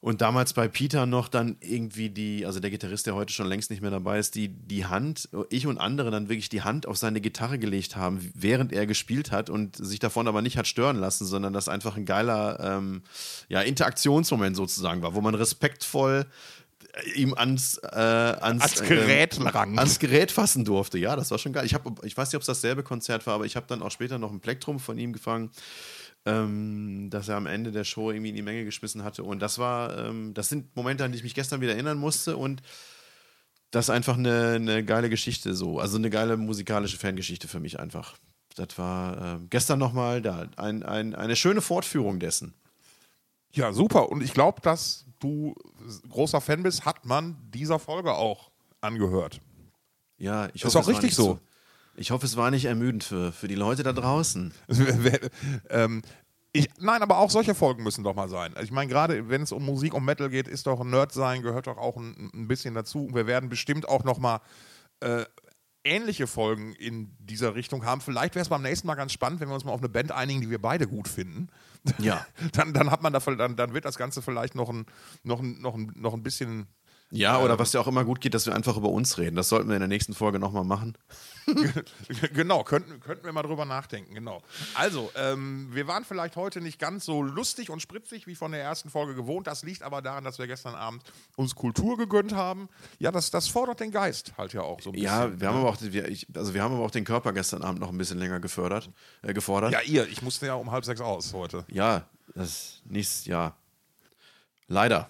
und damals bei Peter noch dann irgendwie die, also der Gitarrist, der heute schon längst nicht mehr dabei ist, die, die Hand, ich und andere dann wirklich die Hand auf seine Gitarre gelegt haben, während er gespielt hat und sich davon aber nicht hat stören lassen, sondern das einfach ein geiler ähm, ja, Interaktionsmoment sozusagen war, wo man respektvoll ihm ans, äh, ans, Ans Gerät ähm, rankt. ans Gerät fassen durfte. Ja, das war schon geil. Ich, hab, ich weiß nicht, ob es dasselbe Konzert war, aber ich habe dann auch später noch ein Plektrum von ihm gefangen, ähm, das er am Ende der Show irgendwie in die Menge geschmissen hatte. Und das war, ähm, das sind Momente, an die ich mich gestern wieder erinnern musste und das ist einfach eine, eine geile Geschichte so. Also eine geile musikalische Fangeschichte für mich einfach. Das war äh, gestern nochmal da. Ein, ein, eine schöne Fortführung dessen. Ja, super. Und ich glaube, dass du großer Fan bist, hat man dieser Folge auch angehört. Ja, ich Ist hoffe, auch es war richtig nicht so. zu- Ich hoffe, es war nicht ermüdend für, für die Leute da draußen. ähm, ich, nein, aber auch solche Folgen müssen doch mal sein. Also Ich meine, gerade wenn es um Musik und Metal geht, ist doch ein Nerd sein, gehört doch auch ein, ein bisschen dazu. Und wir werden bestimmt auch noch mal äh, ähnliche Folgen in dieser Richtung haben. Vielleicht wäre es beim nächsten Mal ganz spannend, wenn wir uns mal auf eine Band einigen, die wir beide gut finden. Ja. Dann, dann hat man da, dann, dann wird das Ganze vielleicht noch ein, noch ein, noch ein, noch ein bisschen Ja, oder was ja auch immer gut geht, dass wir einfach über uns reden. Das sollten wir in der nächsten Folge nochmal machen. genau, könnten, könnten wir mal drüber nachdenken, genau. Also, ähm, wir waren vielleicht heute nicht ganz so lustig und spritzig wie von der ersten Folge gewohnt. Das liegt aber daran, dass wir gestern Abend uns Kultur gegönnt haben. Ja, das, das fordert den Geist halt ja auch so ein bisschen. Ja, wir haben aber auch, wir, ich, also wir haben aber auch den Körper gestern Abend noch ein bisschen länger gefördert, äh, gefordert. Ja, ihr, ich musste ja um halb sechs aus heute. Ja, das nichts, ja. Leider.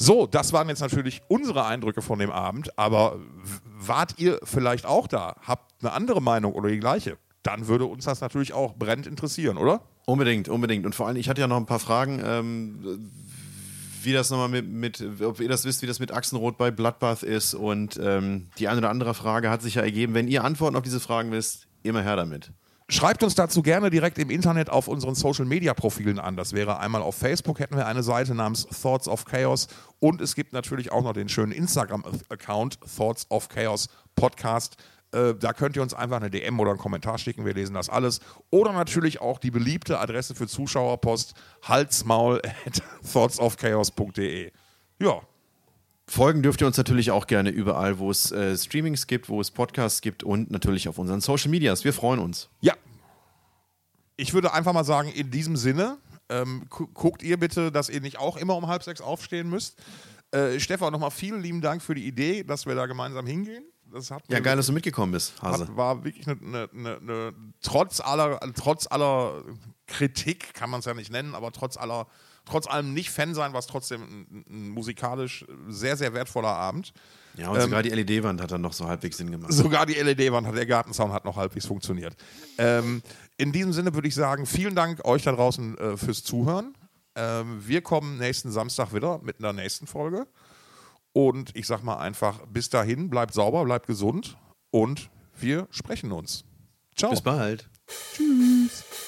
So, das waren jetzt natürlich unsere Eindrücke von dem Abend, aber wart ihr vielleicht auch da? Habt eine andere Meinung oder die gleiche? Dann würde uns das natürlich auch brennend interessieren, oder? Unbedingt, unbedingt. Und vor allem, ich hatte ja noch ein paar Fragen, ähm, wie das nochmal mit, mit, ob ihr das wisst, wie das mit Achsenrot bei Bloodbath ist. Und ähm, die eine oder andere Frage hat sich ja ergeben. Wenn ihr Antworten auf diese Fragen wisst, immer her damit. Schreibt uns dazu gerne direkt im Internet auf unseren Social Media Profilen an. Das wäre einmal auf Facebook hätten wir eine Seite namens Thoughts of Chaos und es gibt natürlich auch noch den schönen Instagram-Account Thoughts of Chaos Podcast. Äh, da könnt ihr uns einfach eine DM oder einen Kommentar schicken, wir lesen das alles. Oder natürlich auch die beliebte Adresse für Zuschauerpost halsmaul at thoughtsofchaos.de. Ja, Folgen dürft ihr uns natürlich auch gerne überall, wo es äh, Streamings gibt, wo es Podcasts gibt und natürlich auf unseren Social Medias. Wir freuen uns. Ja. Ich würde einfach mal sagen, in diesem Sinne, ähm, gu guckt ihr bitte, dass ihr nicht auch immer um halb sechs aufstehen müsst. Äh, Stefan, nochmal vielen lieben Dank für die Idee, dass wir da gemeinsam hingehen. Das hat Ja, geil, dass du mitgekommen bist, Hase. hat, war wirklich eine, eine, eine, eine trotz aller, trotz aller Kritik, kann man es ja nicht nennen, aber trotz aller, trotz allem nicht Fan sein, war es trotzdem ein, ein musikalisch sehr, sehr wertvoller Abend. Ja, und sogar die LED-Wand hat dann noch so halbwegs Sinn gemacht. Sogar die LED-Wand hat, der Gartenzaun hat noch halbwegs funktioniert. Ähm, in diesem Sinne würde ich sagen, vielen Dank euch da draußen äh, fürs Zuhören. Ähm, wir kommen nächsten Samstag wieder mit einer nächsten Folge. Und ich sag mal einfach, bis dahin, bleibt sauber, bleibt gesund und wir sprechen uns. Ciao. Bis bald. Schatz,